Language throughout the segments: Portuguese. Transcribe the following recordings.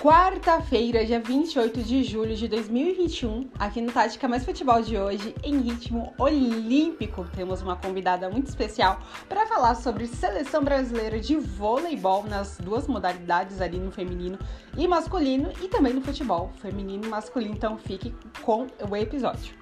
Quarta-feira, dia 28 de julho de 2021, aqui no Tática Mais Futebol de hoje, em ritmo olímpico, temos uma convidada muito especial para falar sobre seleção brasileira de voleibol nas duas modalidades ali no feminino e masculino e também no futebol feminino e masculino. Então fique com o episódio.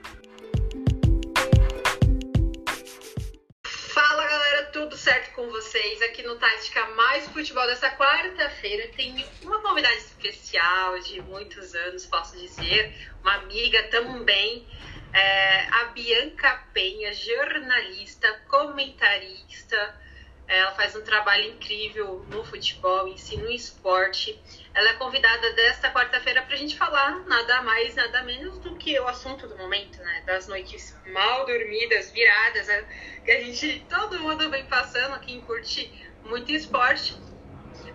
Certo com vocês? Aqui no Tática Mais Futebol dessa quarta-feira tem uma convidada especial de muitos anos, posso dizer, uma amiga também, é, a Bianca Penha, jornalista, comentarista, ela faz um trabalho incrível no futebol, ensina o esporte. Ela é convidada desta quarta-feira para a gente falar nada mais, nada menos do que o assunto do momento, né? Das noites mal dormidas, viradas, né? que a gente, todo mundo vem passando, quem curte muito esporte.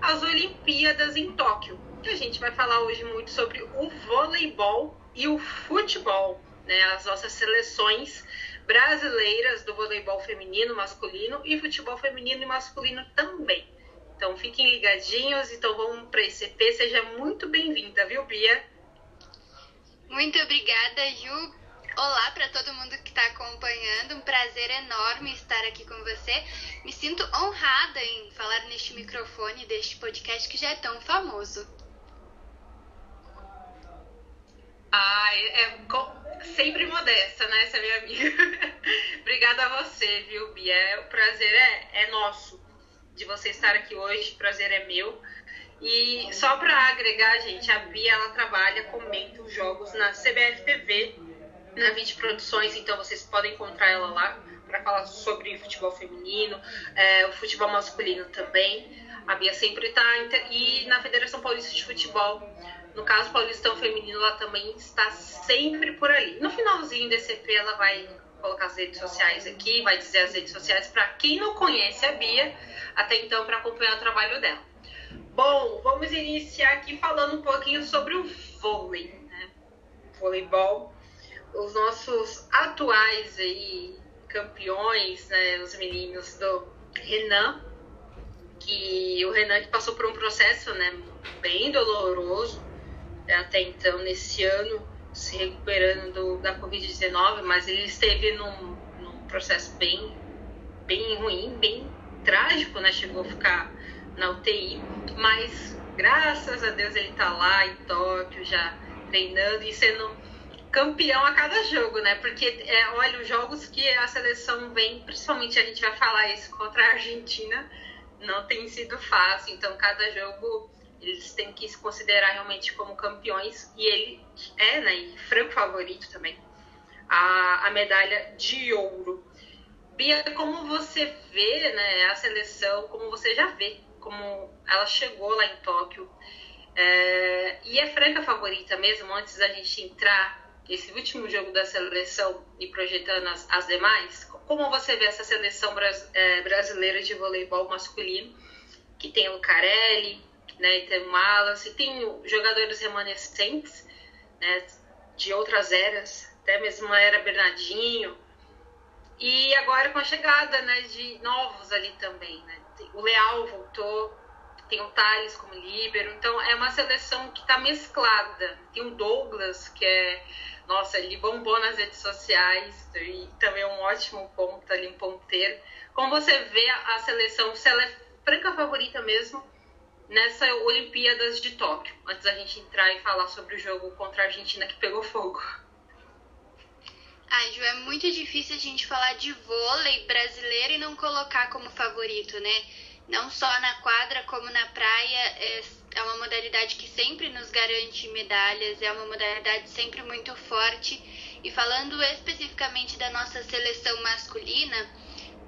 As Olimpíadas em Tóquio. Que a gente vai falar hoje muito sobre o voleibol e o futebol, né? As nossas seleções brasileiras do voleibol feminino, masculino e futebol feminino e masculino também. Então fiquem ligadinhos, então vamos para esse EP. Seja muito bem-vinda, viu, Bia? Muito obrigada, Ju. Olá para todo mundo que está acompanhando. Um prazer enorme estar aqui com você. Me sinto honrada em falar neste microfone deste podcast que já é tão famoso. Ah, é, é sempre modesta, né, essa minha amiga. Obrigada a você, viu, Bia? É, o prazer é, é nosso de você estar aqui hoje, o prazer é meu. E só para agregar, gente, a Bia ela trabalha, comenta os jogos na CBF TV, na 20 Produções, então vocês podem encontrar ela lá para falar sobre futebol feminino, é, o futebol masculino também. A Bia sempre está. E na Federação Paulista de Futebol, no caso Paulistão Feminino, ela também está sempre por ali. No finalzinho desse EP, ela vai colocar as redes sociais aqui, vai dizer as redes sociais para quem não conhece a Bia, até então para acompanhar o trabalho dela. Bom, vamos iniciar aqui falando um pouquinho sobre o vôlei, né? Voleibol. Os nossos atuais aí campeões, né, os meninos do Renan, que o Renan que passou por um processo, né, bem doloroso, até então, nesse ano, se recuperando do, da Covid-19, mas ele esteve num, num, processo bem, bem ruim, bem trágico, né? Chegou a ficar na UTI, mas graças a Deus ele está lá em Tóquio já treinando e sendo campeão a cada jogo, né? Porque, é, olha, os jogos que a seleção vem, principalmente a gente vai falar isso contra a Argentina, não tem sido fácil. Então, cada jogo eles têm que se considerar realmente como campeões e ele é, né, e franco favorito também, a, a medalha de ouro. Bia, como você vê né, a seleção, como você já vê como ela chegou lá em Tóquio, é, e é franca favorita mesmo, antes da gente entrar nesse último jogo da seleção e projetando as, as demais, como você vê essa seleção é, brasileira de voleibol masculino, que tem o Carelli, né, e tem o Wallace, tem jogadores remanescentes, né, de outras eras, até mesmo a era Bernardinho, e agora com a chegada, né, de novos ali também, né, o Leal voltou, tem o Thales como líbero, então é uma seleção que está mesclada, tem o Douglas, que é, nossa, ele bombou nas redes sociais, e também é um ótimo ponto ali, um ponteiro, como você vê a seleção, se ela é franca favorita mesmo, nessa Olimpíadas de Tóquio, antes da gente entrar e falar sobre o jogo contra a Argentina que pegou fogo. Ai, Ju, é muito difícil a gente falar de vôlei brasileiro e não colocar como favorito, né? Não só na quadra, como na praia, é, é uma modalidade que sempre nos garante medalhas, é uma modalidade sempre muito forte. E falando especificamente da nossa seleção masculina,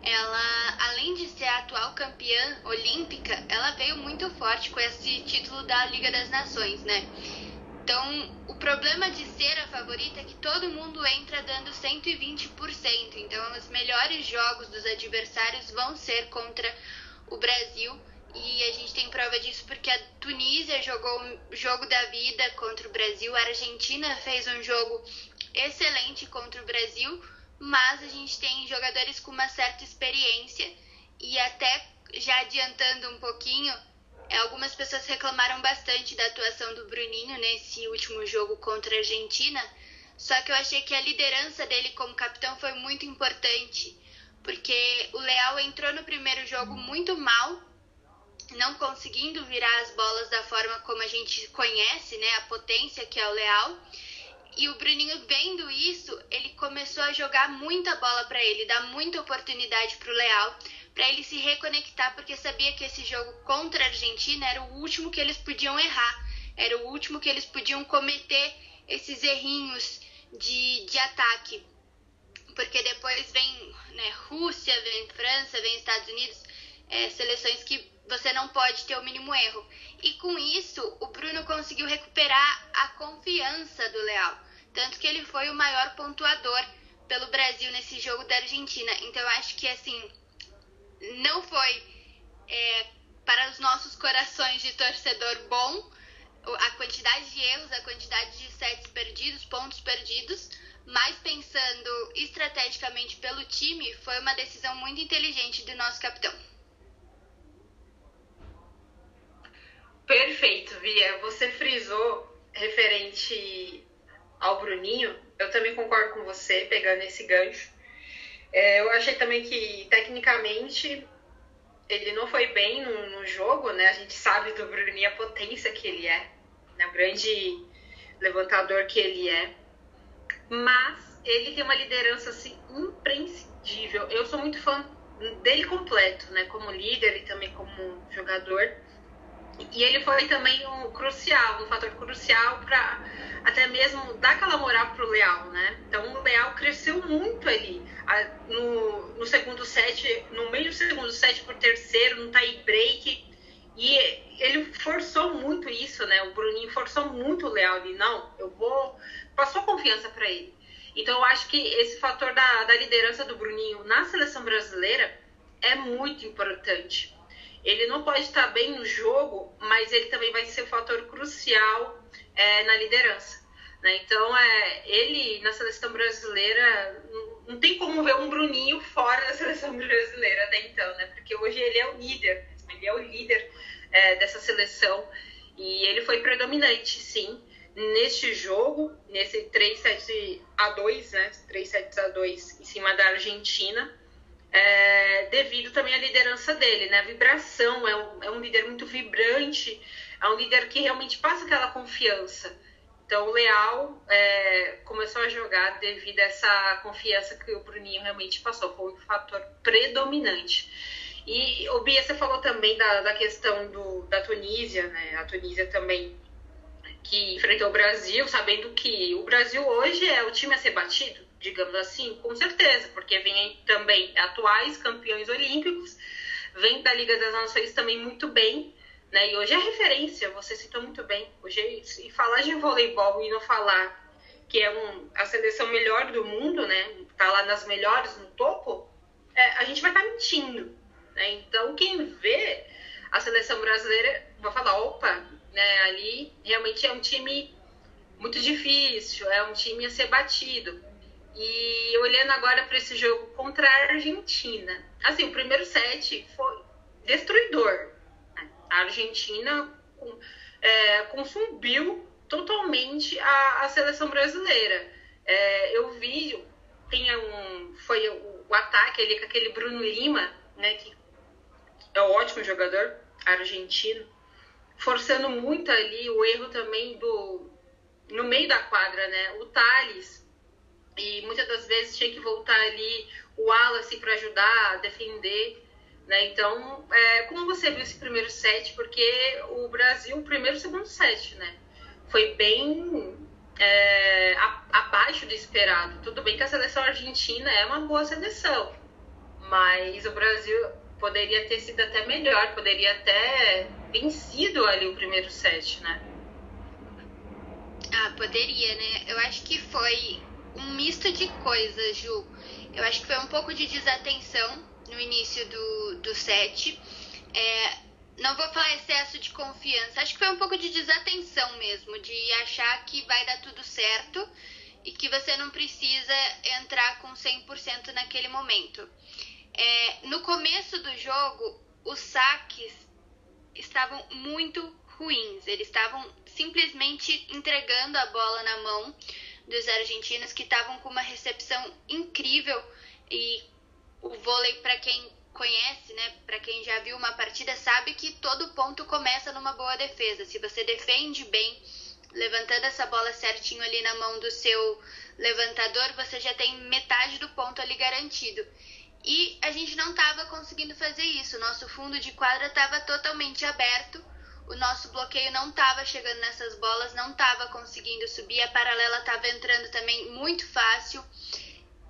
ela, além de ser a atual campeã olímpica, ela veio muito forte com esse título da Liga das Nações, né? Então, o problema de ser a favorita é que todo mundo entra dando 120%. Então, os melhores jogos dos adversários vão ser contra o Brasil. E a gente tem prova disso porque a Tunísia jogou o jogo da vida contra o Brasil, a Argentina fez um jogo excelente contra o Brasil mas a gente tem jogadores com uma certa experiência e até já adiantando um pouquinho, É, algumas pessoas reclamaram bastante da atuação do Bruninho nesse último jogo contra a Argentina, só que eu achei que a liderança dele como capitão foi muito importante, porque o Leal entrou no primeiro jogo muito mal, não conseguindo virar as bolas da forma como a gente conhece, né, a potência que é o Leal. E o Bruninho vendo isso, ele começou a jogar muita bola para ele, dar muita oportunidade para o Leal, para ele se reconectar, porque sabia que esse jogo contra a Argentina era o último que eles podiam errar, era o último que eles podiam cometer esses errinhos de, de ataque. Porque depois vem né, Rússia, vem França, vem Estados Unidos, é, seleções que você não pode ter o mínimo erro. E com isso, o Bruno conseguiu recuperar a confiança do Leal. Tanto que ele foi o maior pontuador pelo Brasil nesse jogo da Argentina. Então eu acho que assim, não foi é, para os nossos corações de torcedor bom a quantidade de erros, a quantidade de sets perdidos, pontos perdidos, mas pensando estrategicamente pelo time, foi uma decisão muito inteligente do nosso capitão. Perfeito, Via. Você frisou referente ao Bruninho. Eu também concordo com você, pegando esse gancho. É, eu achei também que, tecnicamente, ele não foi bem no, no, jogo, né? A gente sabe do Bruninho a potência que ele é, né? o grande levantador que ele é. Mas ele tem uma liderança assim imprescindível. Eu sou muito fã dele completo, né? Como líder e também como jogador. E ele foi também um crucial, um fator crucial para até mesmo dar aquela moral pro Leal, né? Então o Leal cresceu muito ali no, no segundo set, no meio do segundo set por terceiro, no tie break. E ele forçou muito isso, né? O Bruninho forçou muito o Leal ali. Não, eu vou. Passou confiança para ele. Então eu acho que esse fator da, da liderança do Bruninho na seleção brasileira é muito importante. Ele não pode estar bem no jogo, mas ele também vai ser um fator crucial é, na liderança. Né? Então, é, ele na seleção brasileira, não, tem como ver um Bruninho fora da seleção brasileira até então, né? porque hoje ele é o líder, ele é o líder é, dessa seleção e ele foi predominante, sim, neste jogo, nesse 3 7 a 2, né? 3 7 a 2 em cima da Argentina. É, devido também à liderança dele, né? A vibração, é um, é um líder muito vibrante, é um líder que realmente passa aquela confiança. Então, o Leal é, começou a jogar devido a essa confiança que o Bruninho realmente passou, foi o fator predominante. E, o Bia, você falou também da, da questão do, da Tunísia, né? A Tunísia também que enfrentou o Brasil, sabendo que o Brasil hoje é o time a ser batido, digamos assim, com certeza, porque vem também atuais campeões olímpicos, vem da Liga das Nações também muito bem, né? E hoje é referência, você citou muito bem. Hoje, se falar de voleibol e não falar que é um, a seleção melhor do mundo, né? Tá lá nas melhores, no topo, é, a gente vai estar tá mentindo. Né? Então, quem vê a seleção brasileira vai falar, opa, né? Ali realmente é um time muito difícil, é um time a ser batido. E olhando agora para esse jogo contra a Argentina, assim, o primeiro set foi destruidor, a Argentina é, totalmente a, a seleção brasileira. É, eu vi, tem um, foi o, o, ataque ali com aquele Bruno Lima, né, que é um ótimo jogador argentino, forçando muito ali o erro também do no meio da quadra, né? O Thales, e muitas das vezes tinha que voltar ali o Wallace para ajudar a defender. Né? Então, é, como você viu esse primeiro set? Porque o Brasil, o primeiro e segundo set, né? Foi bem é, a, abaixo do esperado. Tudo bem que a seleção argentina é uma boa seleção, mas o Brasil poderia ter sido até melhor, poderia até vencido ali o primeiro set, né? Ah, poderia, né? Eu acho que foi um misto de coisas, Ju. Eu acho que foi um pouco de desatenção no início do, do set. É, não vou falar excesso de confiança, acho que foi um pouco de desatenção mesmo, de achar que vai dar tudo certo e que você não precisa entrar com 100% naquele momento. É, no começo do jogo, os saques estavam muito ruins. Eles estavam simplesmente entregando a bola na mão dos argentinos que estavam com uma recepção incrível e o vôlei para quem conhece, né, para quem já viu uma partida sabe que todo ponto começa numa boa defesa. Se você defende bem, levantando essa bola certinho ali na mão do seu levantador, você já tem metade do ponto ali garantido. E a gente não estava conseguindo fazer isso. Nosso fundo de quadra estava totalmente aberto. O nosso bloqueio não estava chegando nessas bolas, não estava conseguindo subir. A paralela estava entrando também muito fácil.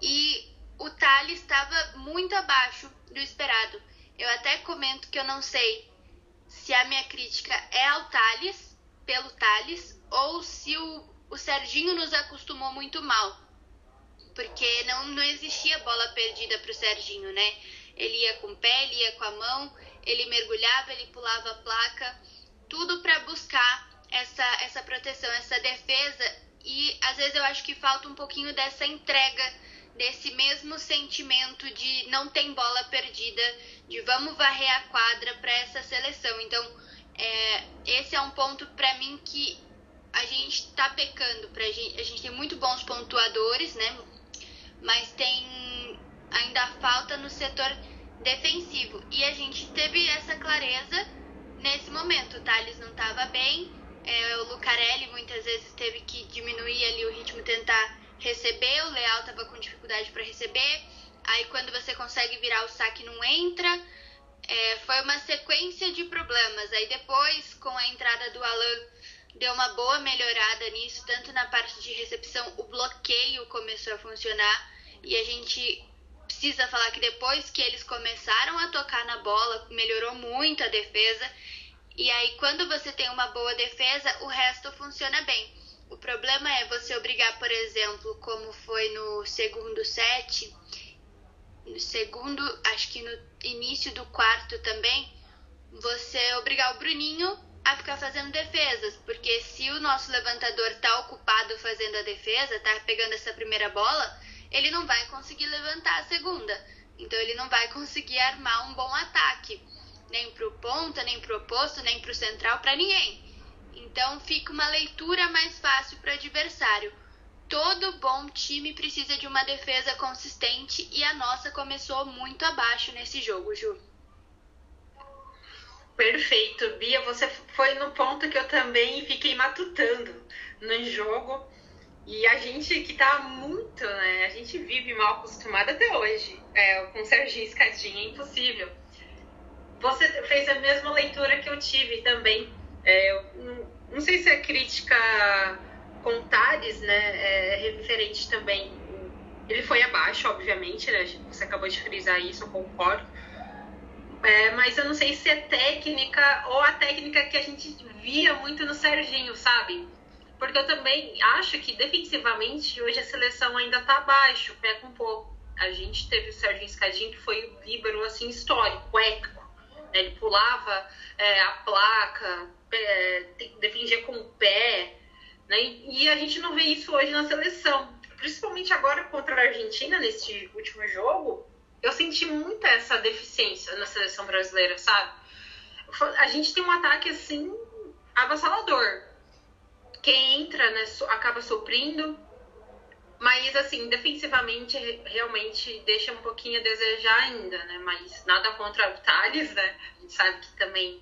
E o Thales estava muito abaixo do esperado. Eu até comento que eu não sei se a minha crítica é ao Thales, pelo Thales, ou se o, o Serginho nos acostumou muito mal. Porque não, não existia bola perdida para o Serginho, né? Ele ia com o pé, ele ia com a mão, ele mergulhava, ele pulava a placa, tudo para buscar essa, essa proteção, essa defesa. E às vezes eu acho que falta um pouquinho dessa entrega desse mesmo sentimento de não tem bola perdida, de vamos varrer a quadra para essa seleção. Então, é, esse é um ponto para mim que a gente está pecando. Pra gente, a gente tem muito bons pontuadores, né? Mas tem ainda falta no setor defensivo. E a gente teve essa clareza nesse momento. O Thales não estava bem, é, o Lucarelli muitas vezes teve que diminuir ali o ritmo, tentar receber, o Leal estava com dificuldade para receber, aí quando você consegue virar o saque não entra. É, foi uma sequência de problemas. Aí depois, com a entrada do Alan, deu uma boa melhorada nisso, tanto na parte de recepção, o bloqueio começou a funcionar e a gente precisa falar que depois que eles começaram a tocar na bola, melhorou muito a defesa. E aí, quando você tem uma boa defesa, o resto funciona bem. O problema é você obrigar, por exemplo, como foi no segundo set, no segundo, acho que no início do quarto também, você obrigar o Bruninho a ficar fazendo defesas, porque se o nosso levantador tá ocupado fazendo a defesa, tá pegando essa primeira bola, ele não vai conseguir levantar a segunda. Então ele não vai conseguir armar um bom ataque, nem pro ponta, nem pro oposto, nem pro central, para ninguém. Então fica uma leitura mais fácil para o adversário. Todo bom time precisa de uma defesa consistente e a nossa começou muito abaixo nesse jogo, Ju. Perfeito, Bia. Você foi no ponto que eu também fiquei matutando no jogo. E a gente que tá muito, né? A gente vive mal acostumado até hoje. É, com Serginho Escadinha, é impossível. Você fez a mesma leitura que eu tive também. É, eu não sei se a crítica com né, é referente também. Ele foi abaixo, obviamente, né? Você acabou de frisar isso, eu concordo. É, mas eu não sei se é técnica ou a técnica que a gente via muito no Serginho, sabe? Porque eu também acho que defensivamente hoje a seleção ainda tá abaixo, peca um pouco. A gente teve o Serginho Escadinho que foi o líbero assim histórico, épico. Ele pulava é, a placa, é, defendia com o pé, né? E a gente não vê isso hoje na seleção. Principalmente agora contra a Argentina, nesse último jogo, eu senti muito essa deficiência na seleção brasileira, sabe? A gente tem um ataque assim avassalador. Quem entra, né, acaba suprindo, mas assim, defensivamente realmente deixa um pouquinho a desejar ainda, né? Mas nada contra o Thales, né? A gente sabe que também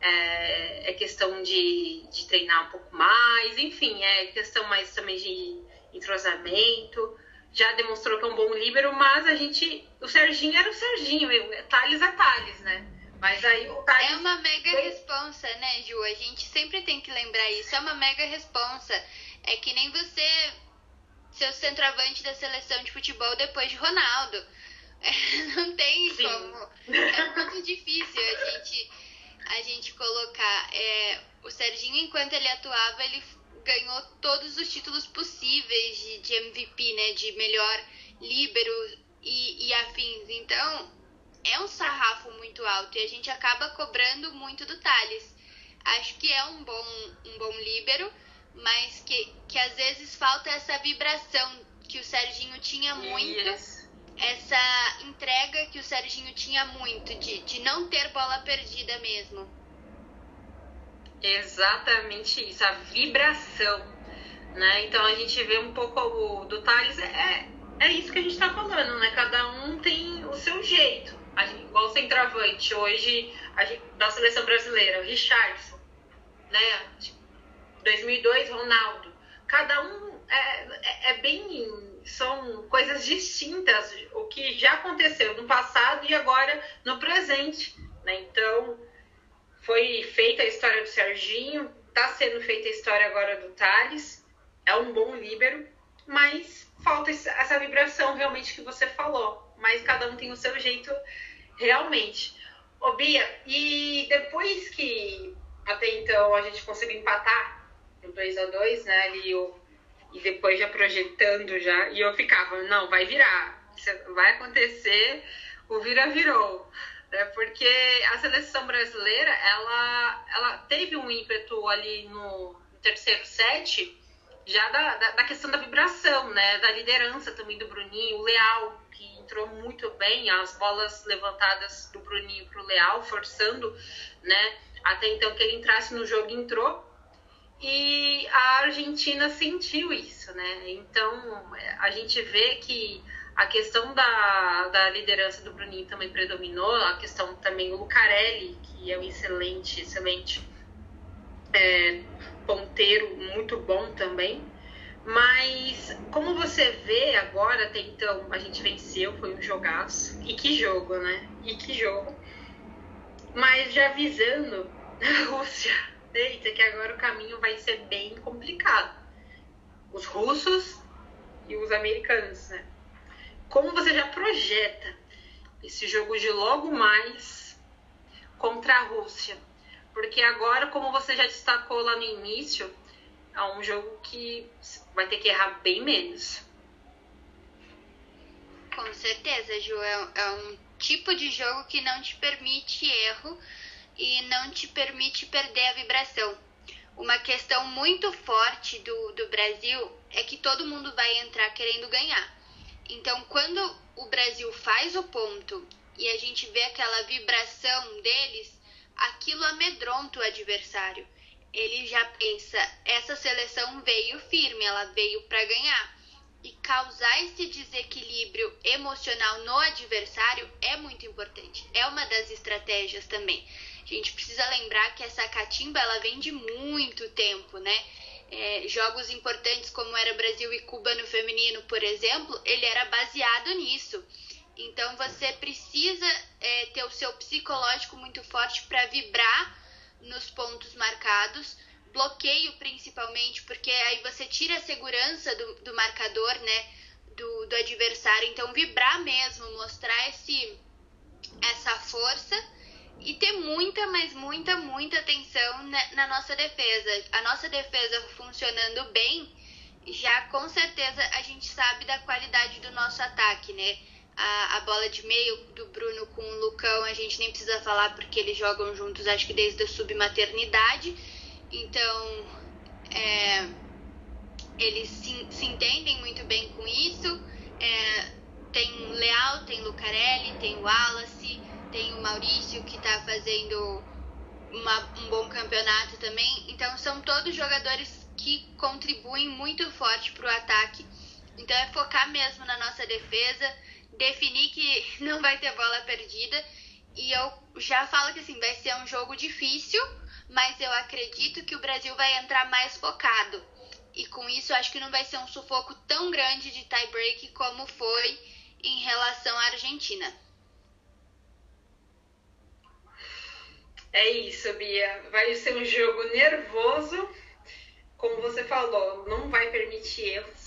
é, é questão de, de treinar um pouco mais, enfim, é questão mais também de entrosamento. Já demonstrou que é um bom líbero, mas a gente. O Serginho era o Serginho, Thales é Thales, né? Mas aí o. É uma mega responsa, né, Ju? A gente sempre tem que lembrar isso. É uma mega responsa. É que nem você ser o centroavante da seleção de futebol depois de Ronaldo. É, não tem Sim. como. É muito difícil a gente a gente colocar é, o Serginho, enquanto ele atuava, ele ganhou todos os títulos possíveis de, de MVP, né? De melhor líbero e, e afins. Então, é um sarrafo muito alto e a gente acaba cobrando muito do Thales. Acho que é um bom, um bom líbero, mas que, que às vezes falta essa vibração que o Serginho tinha muito. Yes essa entrega que o Serginho tinha muito, de, de não ter bola perdida mesmo. Exatamente isso, a vibração. Né? Então a gente vê um pouco o, do Thales, é, é isso que a gente está falando, né? Cada um tem o seu jeito. A gente, igual o centroavante hoje gente, da seleção brasileira, Richardson, né? 2002, Ronaldo. Cada um é, é, é bem. São coisas distintas, o que já aconteceu no passado e agora no presente. Né? Então, foi feita a história do Serginho, está sendo feita a história agora do Thales. É um bom líbero, mas falta essa vibração realmente que você falou. Mas cada um tem o seu jeito realmente. Ô Bia, e depois que até então a gente conseguiu empatar no 2 a 2 né? Ali eu, e depois já projetando já, e eu ficava, não, vai virar, vai acontecer, o vira virou. Né? Porque a seleção brasileira, ela, ela teve um ímpeto ali no, no terceiro set, já da, da, da, questão da vibração, né? Da liderança também do Bruninho, o Leal, que entrou muito bem, as bolas levantadas do Bruninho para o Leal, forçando, né? Até então que ele entrasse no jogo, entrou. E a Argentina sentiu isso, né? Então a gente vê que a questão da, da liderança do Bruninho também predominou, a questão também o Lucarelli, que é um excelente, excelente é, ponteiro, muito bom também. Mas como você vê agora, até então, a gente venceu, foi um jogaço. E que jogo, né? E que jogo. Mas já avisando a Rússia, eita, que agora o caminho vai ser bem complicado. Os russos e os americanos, né? Como você já projeta esse jogo de logo mais contra a Rússia? Porque agora, como você já destacou lá no início, é um jogo que vai ter que errar bem menos. Com certeza, Ju. É, é um tipo de jogo que não te permite erro e não te permite perder a vibração. Uma questão muito forte do, do Brasil é que todo mundo vai entrar querendo ganhar. Então, quando o Brasil faz o ponto e a gente vê aquela vibração deles, aquilo amedronta o adversário ele já pensa, essa seleção veio firme, ela veio para ganhar. E causar esse desequilíbrio emocional no adversário é muito importante. É uma das estratégias também. A gente precisa lembrar que essa catimba ela vem de muito tempo, né? É, jogos importantes como era Brasil e Cuba no feminino, por exemplo, ele era baseado nisso. Então você precisa é, ter o seu psicológico muito forte para vibrar nos pontos marcados, bloqueio principalmente, porque aí você tira a segurança do, do marcador, né, do, do adversário. Então, vibrar mesmo, mostrar esse, essa força e ter muita, mas muita, muita atenção na, na nossa defesa. A nossa defesa funcionando bem, já com certeza a gente sabe da qualidade do nosso ataque, né? A, a bola de meio do Bruno com o Lucão, a gente nem precisa falar porque eles jogam juntos, acho que desde a submaternidade. Então, é, eles se, se, entendem muito bem com isso. É, tem Leal, tem Lucarelli, tem Wallace, tem o Maurício que está fazendo uma, um bom campeonato também. Então, são todos jogadores que contribuem muito forte para o ataque. Então, é focar mesmo na nossa defesa definir que não vai ter bola perdida. E eu já falo que assim, vai ser um jogo difícil, mas eu acredito que o Brasil vai entrar mais focado. E com isso, acho que não vai ser um sufoco tão grande de tie-break como foi em relação à Argentina. É isso, Bia. Vai ser um jogo nervoso. Como você falou, não vai permitir erros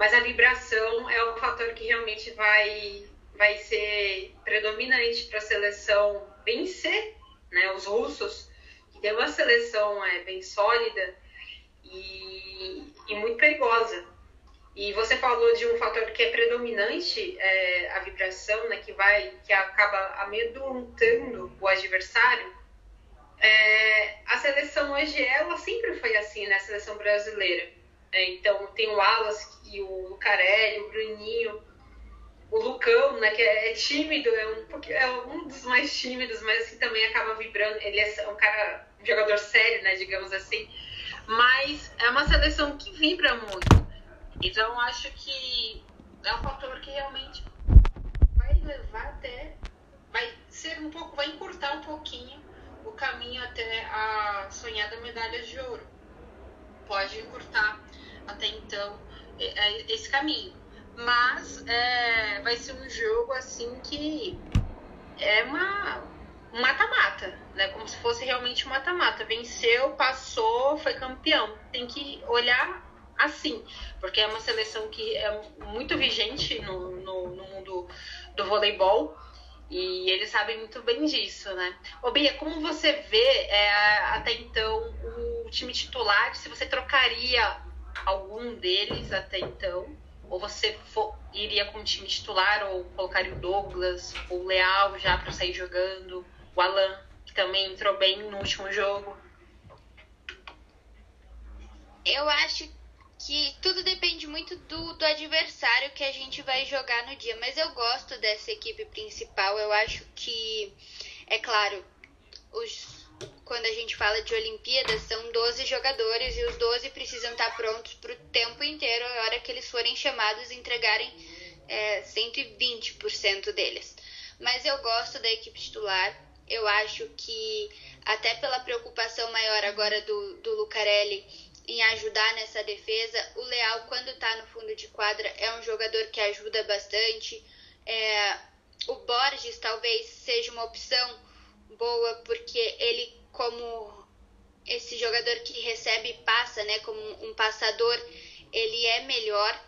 mas a vibração é o fator que realmente vai, vai ser predominante para a seleção vencer, né? Os russos, que tem uma seleção é, bem sólida e, e muito perigosa. E você falou de um fator que é predominante, é, a vibração, né, que vai, que acaba amedrontando o adversário. É, a seleção hoje, ela sempre foi assim, né, a seleção brasileira. É, então tem o Wallace e o Lucarelli, o Bruninho. o Lucão, né, que é tímido, é um, é um dos mais tímidos, mas assim também acaba vibrando. Ele é um cara, um jogador sério, né, digamos assim. Mas é uma seleção que vibra muito. Então acho que é um fator que realmente vai levar até, vai ser um pouco, vai encurtar um pouquinho o caminho até a sonhada medalha de ouro. Pode encurtar até então esse caminho. Mas é, vai ser um jogo assim que é uma mata-mata, né? Como se fosse realmente mata-mata. Venceu, passou, foi campeão. Tem que olhar assim, porque é uma seleção que é muito vigente no, no, no mundo do voleibol. E eles sabem muito bem disso, né? Ô Bia, como você vê é, até então o time titular, se você trocaria algum deles até então, ou você for, iria com o time titular, ou colocaria o Douglas, ou o Leal já para sair jogando, o Alan, que também entrou bem no último jogo? Eu acho que tudo depende muito do, do adversário que a gente vai jogar no dia. Mas eu gosto dessa equipe principal. Eu acho que, é claro, os, quando a gente fala de Olimpíadas, são 12 jogadores e os 12 precisam estar prontos para o tempo inteiro, a hora que eles forem chamados, entregarem é, 120% deles. Mas eu gosto da equipe titular. Eu acho que, até pela preocupação maior agora do, do Lucarelli em ajudar nessa defesa. O Leal, quando está no fundo de quadra, é um jogador que ajuda bastante. É, o Borges talvez seja uma opção boa, porque ele, como esse jogador que recebe e passa, né, como um passador, ele é melhor.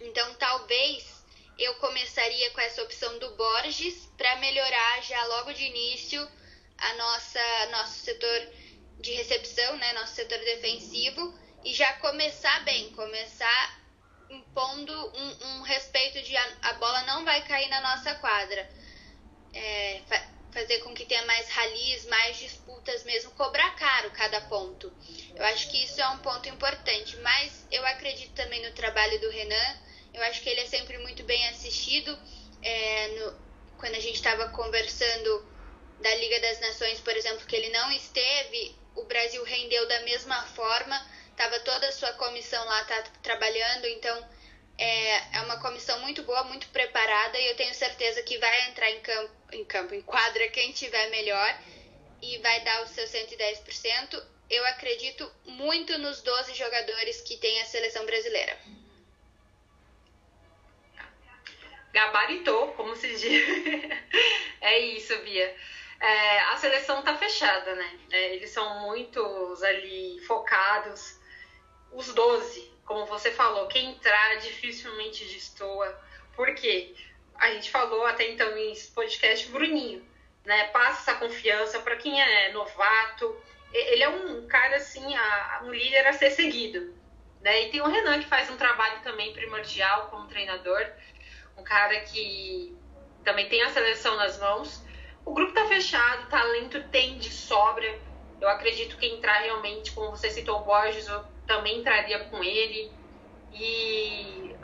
Então, talvez eu começaria com essa opção do Borges para melhorar já logo de início a nossa nosso setor de recepção, né, nosso setor defensivo, e já começar bem, começar impondo um, um respeito de a, a, bola não vai cair na nossa quadra. É, fa fazer com que tenha mais ralis, mais disputas mesmo, cobrar caro cada ponto. Eu acho que isso é um ponto importante, mas eu acredito também no trabalho do Renan, eu acho que ele é sempre muito bem assistido. É, no, quando a gente estava conversando da Liga das Nações, por exemplo, que ele não esteve, o Brasil rendeu da mesma forma, estava toda a sua comissão lá tá, trabalhando, então é, é uma comissão muito boa, muito preparada e eu tenho certeza que vai entrar em campo, em campo, em quadra quem tiver melhor e vai dar o seu 110%. Eu acredito muito nos 12 jogadores que tem a seleção brasileira. Gabaritou, como se diz. é isso, Bia é, a seleção tá fechada, né? É, eles são muitos ali focados. Os 12, como você falou, quem entrar dificilmente destoa. Por quê? A gente falou até então em podcast Bruninho, né? Passa essa confiança para quem é novato. Ele é um cara assim, um líder a ser seguido. Né? E tem o Renan que faz um trabalho também primordial como treinador, um cara que também tem a seleção nas mãos o grupo tá fechado, talento tem de sobra. Eu acredito que entrar realmente, como você citou o Borges, eu também entraria com ele. E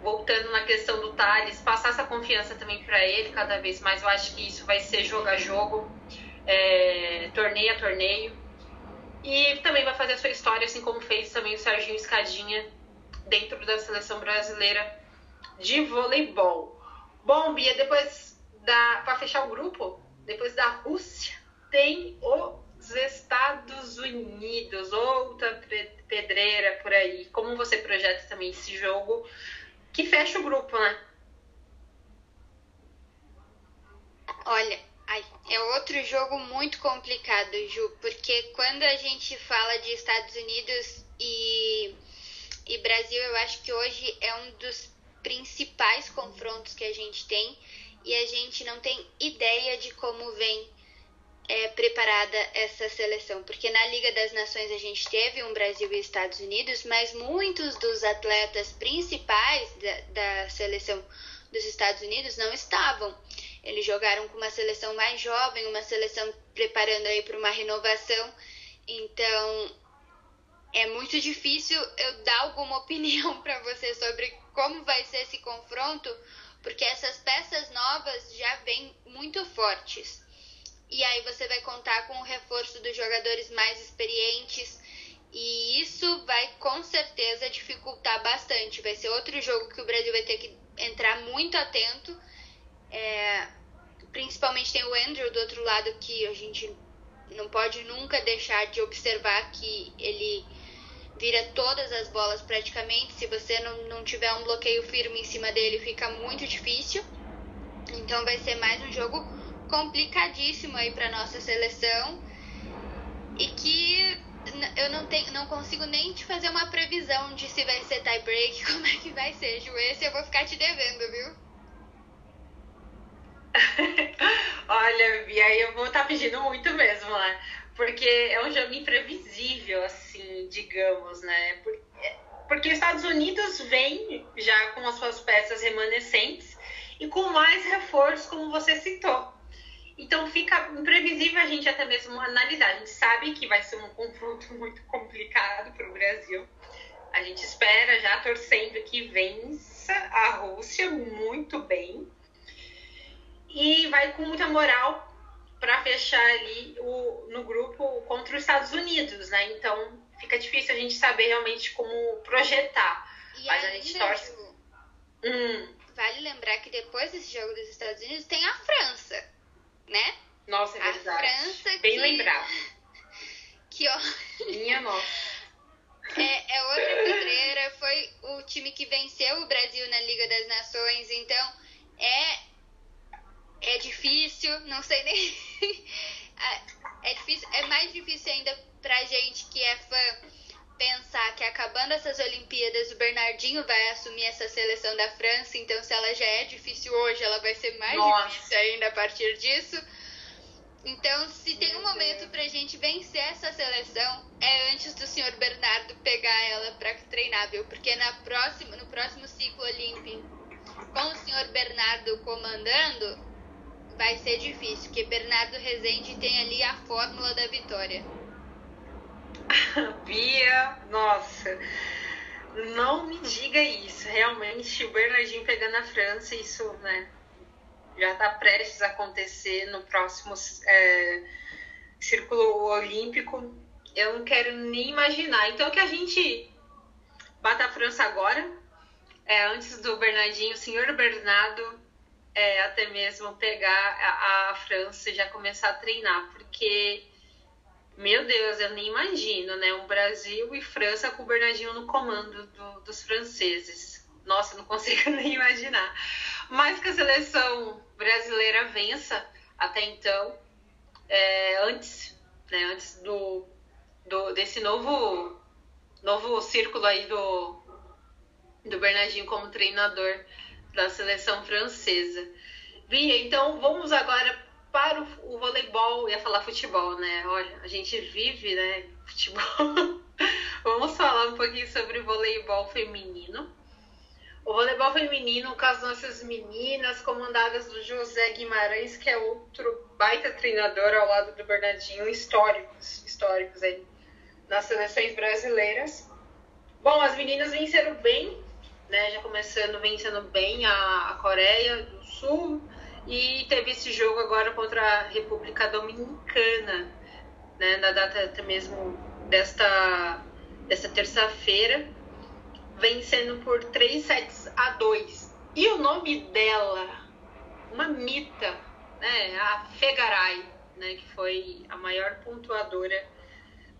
voltando na questão do Thales, passar essa confiança também para ele cada vez mais. Eu acho que isso vai ser jogo a jogo, é, torneio a torneio. E também vai fazer a sua história, assim como fez também o Serginho Escadinha dentro da seleção brasileira de voleibol. Bom, Bia, depois da para fechar o grupo, depois da Rússia, tem os Estados Unidos, outra pedreira por aí. Como você projeta também esse jogo que fecha o grupo, né? Olha, ai, é outro jogo muito complicado, Ju, porque quando a gente fala de Estados Unidos e, e Brasil, eu acho que hoje é um dos principais confrontos que a gente tem e a gente não tem ideia de como vem é, preparada essa seleção, porque na Liga das Nações a gente teve um Brasil e Estados Unidos, mas muitos dos atletas principais da, da seleção dos Estados Unidos não estavam. Eles jogaram com uma seleção mais jovem, uma seleção preparando aí para uma renovação. Então, é muito difícil eu dar alguma opinião para você sobre como vai ser esse confronto, porque essas peças novas já vêm muito fortes. E aí você vai contar com o reforço dos jogadores mais experientes. E isso vai com certeza dificultar bastante. Vai ser outro jogo que o Brasil vai ter que entrar muito atento. É, principalmente tem o Andrew do outro lado que a gente não pode nunca deixar de observar que ele vira todas as bolas praticamente. Se você não, não tiver um bloqueio firme em cima dele, fica muito difícil. Então vai ser mais um jogo complicadíssimo aí para nossa seleção e que eu não tenho, não consigo nem te fazer uma previsão de se vai ser tie break, como é que vai ser, Ju. Esse eu vou ficar te devendo, viu? Olha, e aí eu vou estar tá pedindo muito mesmo, né? Porque é um jogo imprevisível, assim, digamos, né? Porque, porque os Estados Unidos vem já com as suas peças remanescentes e com mais reforços, como você citou. Então fica imprevisível a gente até mesmo analisar. A gente sabe que vai ser um confronto muito complicado para o Brasil. A gente espera já torcendo que vença a Rússia muito bem. E vai com muita moral para fechar ali o, no grupo contra os Estados Unidos, né? Então fica difícil a gente saber realmente como projetar. E Mas a gente torce. Hum. Vale lembrar que depois desse jogo dos Estados Unidos tem a França né? Nossa, é verdade. A França Bem que... lembrado. que, ó... Minha nossa. É, é outra pedreira, foi o time que venceu o Brasil na Liga das Nações, então é, é difícil, não sei nem. É, é difícil, é mais difícil ainda pra gente que é fã pensar que acabando essas Olimpíadas o Bernardinho vai assumir essa seleção da França, então se ela já é difícil hoje, ela vai ser mais Nossa. difícil ainda a partir disso. Então, se tem um momento pra gente vencer essa seleção, é antes do senhor Bernardo pegar ela pra treinar, viu? Porque na próxima, no próximo ciclo olímpico, com o senhor Bernardo comandando, vai ser difícil, porque Bernardo Rezende tem ali a fórmula da vitória. Bia, nossa, não me diga isso. Realmente, o Bernardinho pegando a França, isso, né, já está prestes a acontecer no próximo é, Círculo Olímpico. Eu não quero nem imaginar. Então, que a gente bata a França agora, é, antes do Bernardinho, o senhor Bernardo, é, até mesmo pegar a, a França e já começar a treinar, porque meu Deus, eu nem imagino, né? Um Brasil e França com o Bernardinho no comando do, dos franceses. Nossa, não consigo nem imaginar. Mas que a seleção brasileira vença até então, é, antes, né? Antes do, do desse novo novo círculo aí do do Bernardinho como treinador da seleção francesa. Bia, então vamos agora para o, o voleibol, ia falar futebol, né? Olha, a gente vive, né, futebol. Vamos falar um pouquinho sobre voleibol feminino. O voleibol feminino com as nossas meninas, comandadas do José Guimarães, que é outro baita treinador ao lado do Bernardinho, históricos, históricos aí, nas seleções brasileiras. Bom, as meninas venceram bem, né? Já começando vencendo bem a, a Coreia do Sul, e teve esse jogo agora contra a República Dominicana, né, na data até mesmo desta, desta terça-feira, vencendo por 3 sets a 2. E o nome dela, uma mita, né, a Fegaray, né, que foi a maior pontuadora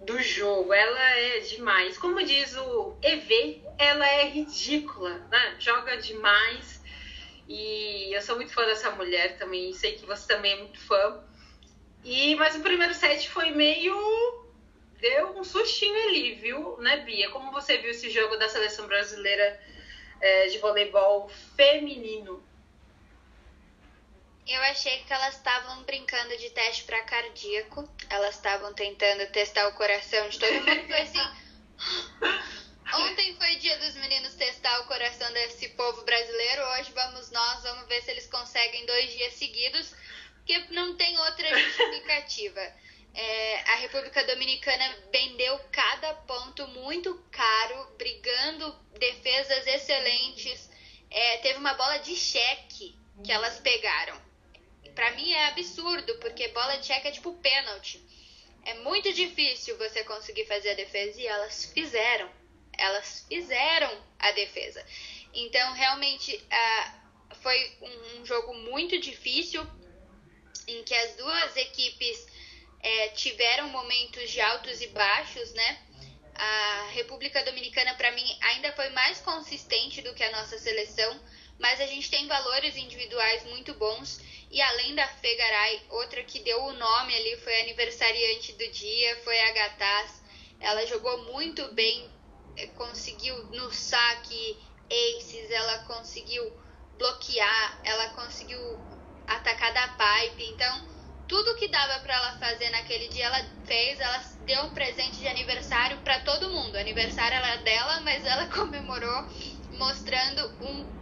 do jogo. Ela é demais. Como diz o EV, ela é ridícula, né? Joga demais e eu sou muito fã dessa mulher também, sei que você também é muito fã. E mas o primeiro set foi meio deu um sustinho ali, viu, né, Bia? Como você viu esse jogo da seleção brasileira é, de voleibol feminino? Eu achei que elas estavam brincando de teste para cardíaco. Elas estavam tentando testar o coração de todo mundo. Foi assim. Ontem foi dia dos meninos testar o coração desse povo brasileiro. Hoje vamos nós, vamos ver se eles conseguem dois dias seguidos, porque não tem outra justificativa. É, a República Dominicana vendeu cada ponto muito caro, brigando defesas excelentes, é, teve uma bola de cheque que elas pegaram. Para mim é absurdo, porque bola de cheque é tipo pênalti. É muito difícil você conseguir fazer a defesa e elas fizeram. Elas fizeram a defesa. Então, realmente, uh, foi um, jogo muito difícil em que as duas equipes é, tiveram momentos de altos e baixos, né? A República Dominicana, para mim, ainda foi mais consistente do que a nossa seleção, mas a gente tem valores individuais muito bons. E além da Fegaray, outra que deu o nome ali foi aniversariante do dia, foi a Gataz. Ela jogou muito bem, é, conseguiu no saque aces, ela conseguiu bloquear, ela conseguiu atacar da pipe. Então, tudo que dava para ela fazer naquele dia, ela fez. Ela deu um presente de aniversário para todo mundo. O aniversário era dela, mas ela comemorou mostrando um,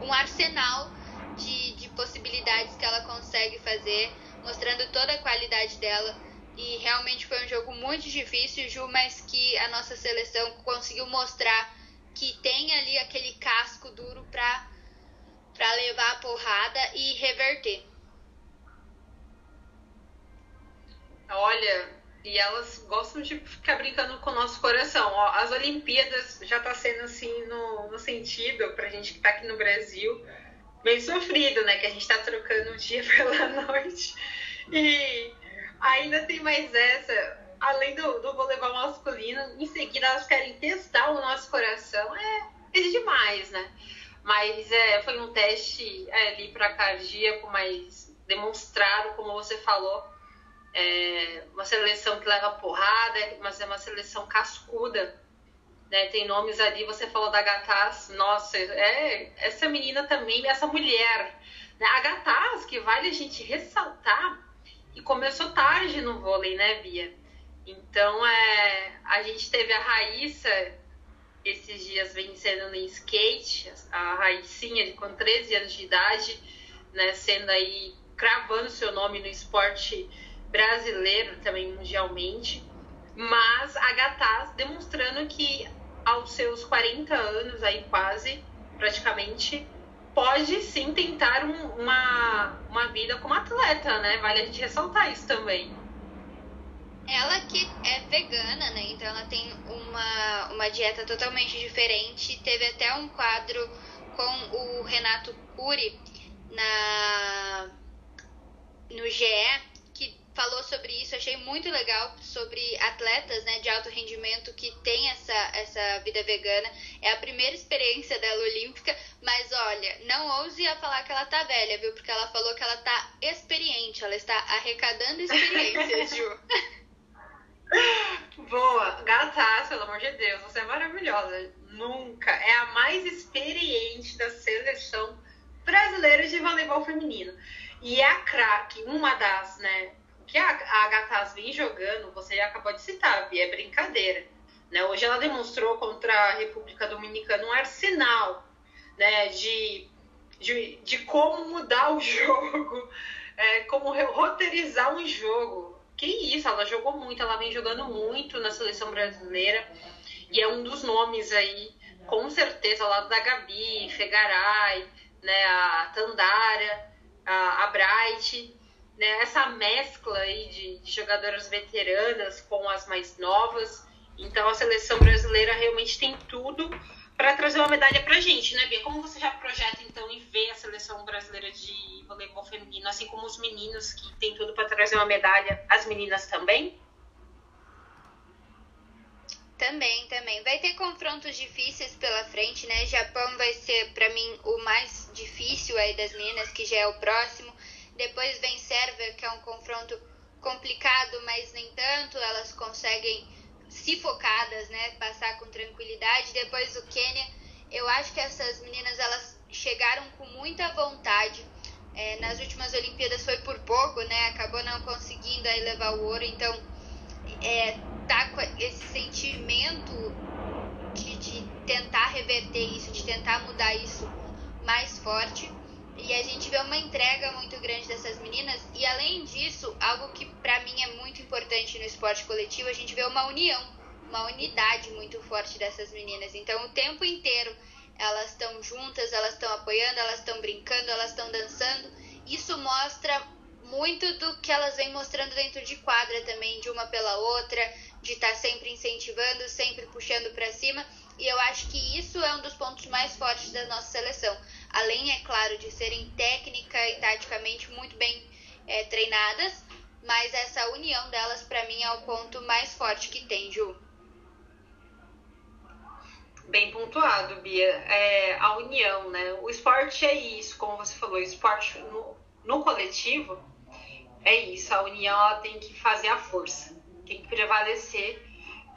um arsenal de, de possibilidades que ela consegue fazer, mostrando toda a qualidade dela. E realmente foi um jogo muito difícil, Ju, mas que a nossa seleção conseguiu mostrar que tem ali aquele casco duro para para levar a porrada e reverter. Olha, e elas gostam de ficar brincando com o nosso coração. Ó, as Olimpíadas já tá sendo assim no, no sentido, pra gente que tá aqui no Brasil, meio sofrido, né? Que a gente tá trocando o dia pela noite. E ainda tem mais essa além do, do voleibol masculino, em seguida elas querem testar o nosso coração. É, é demais, né? Mas é, foi um teste é, ali para cardíaco, mas demonstraram, como você falou, é, uma seleção que leva porrada, mas é uma seleção cascuda. Né? Tem nomes ali, você falou da Gataz, nossa, é, essa menina também, essa mulher. Né? A Gataz, que vale a gente ressaltar, e começou tarde no vôlei, né, Bia? Então, é, a gente teve a Raíssa esses dias vencendo no skate, a Raicinha com 13 anos de idade, né, sendo aí, cravando seu nome no esporte brasileiro, também mundialmente. Mas a Gataz demonstrando que aos seus 40 anos aí quase, praticamente, pode sim tentar um, uma, uma vida como atleta, né? Vale a gente ressaltar isso também. Ela que é vegana, né? Então ela tem uma, uma dieta totalmente diferente. Teve até um quadro com o Renato Cury na no GE falou sobre isso. Achei muito legal sobre atletas, né, de alto rendimento que tem essa essa vida vegana. É a primeira experiência dela olímpica, mas olha, não ouse a falar que ela tá velha, viu? Porque ela falou que ela tá experiente, ela está arrecadando experiências, Ju. Boa, gataça, pelo amor de Deus, você é maravilhosa. Nunca. É a mais experiente da seleção brasileira de voleibol feminino. E é a craque, uma das, né? Que a, a Gataz vem jogando, você acabou de citar, Bia, é brincadeira. Né? Hoje ela demonstrou contra a República Dominicana um arsenal né, de, de, de como mudar o jogo, é, como roteirizar um jogo que isso, ela jogou muito, ela vem jogando muito na seleção brasileira e é um dos nomes aí, com certeza, ao lado da Gabi, Fegaray, né, a Tandara, a, a Bright, né, essa mescla aí de, de jogadoras veteranas com as mais novas. Então a seleção brasileira realmente tem tudo para trazer uma medalha para a gente, né, Bia? Como você já projeta, então, em ver a seleção brasileira de voleibol feminino, assim como os meninos que tem tudo para trazer uma medalha, as meninas também? Também, também. Vai ter confrontos difíceis pela frente, né? Japão vai ser, para mim, o mais difícil aí das meninas, que já é o próximo. Depois vem Sérvia, que é um confronto complicado, mas nem tanto. Elas conseguem se focadas, né, passar com tranquilidade. Depois o Quênia, eu acho que essas meninas elas chegaram com muita vontade. É, nas últimas Olimpíadas foi por pouco, né? Acabou não conseguindo aí levar o ouro, então é, tá com esse sentimento de, de tentar reverter isso, de tentar mudar isso mais forte. E a gente vê uma entrega muito grande dessas meninas. E além disso, algo que para mim é muito importante no esporte coletivo, a gente vê uma união, uma unidade muito forte dessas meninas. Então, o tempo inteiro elas estão juntas, elas estão apoiando, elas estão brincando, elas estão dançando. Isso mostra muito do que elas vêm mostrando dentro de quadra também, de uma pela outra, de estar tá sempre incentivando, sempre puxando para cima. E eu acho que isso é um dos pontos mais fortes da nossa seleção. Além, é claro, de serem técnica e taticamente muito bem é, treinadas, mas essa união delas, para mim, é o ponto mais forte que tem, Ju. Bem pontuado, Bia. É, a união, né? O esporte é isso, como você falou, o esporte no, no coletivo é isso. A união ela tem que fazer a força, tem que prevalecer,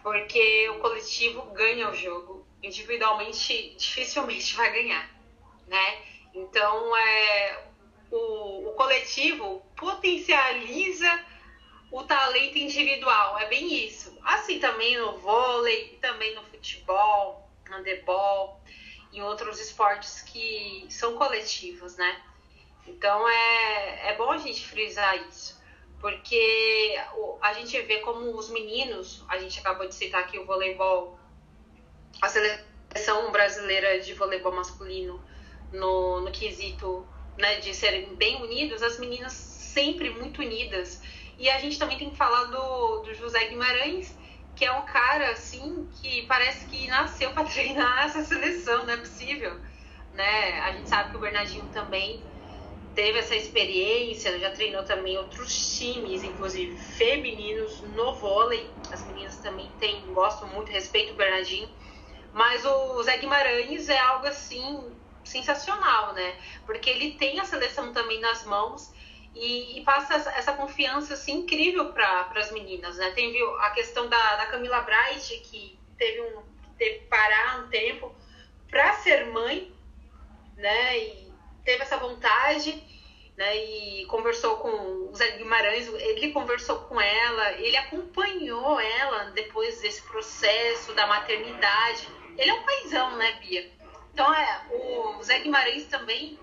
porque o coletivo ganha o jogo. Individualmente, dificilmente vai ganhar, né? Então, é, o, o coletivo potencializa o talento individual. É bem isso. Assim também no vôlei, também no futebol, handebol, em outros esportes que são coletivos, né? Então é, é bom a gente frisar isso, porque a gente vê como os meninos, a gente acabou de citar aqui o voleibol, a seleção brasileira de voleibol masculino no, no quesito né, de serem bem unidos, as meninas sempre muito unidas. E a gente também tem que falar do, do José Guimarães, que é um cara assim que parece que nasceu para treinar essa seleção, não é possível, né? A gente sabe que o Bernardinho também teve essa experiência, já treinou também outros times, inclusive femininos no vôlei. As meninas também têm, gostam muito, respeito o Bernardinho. Mas o Zé Guimarães é algo assim sensacional, né? Porque ele tem a seleção também nas mãos e, e passa essa confiança assim, incrível para as meninas. Né? Teve a questão da, da Camila Bright, que teve, um, teve que parar um tempo para ser mãe, né? E teve essa vontade, né? E conversou com o Zé Guimarães, ele conversou com ela, ele acompanhou ela depois desse processo da maternidade. Ele é um paizão, né, Bia? Então, é, o Zé Guimarães também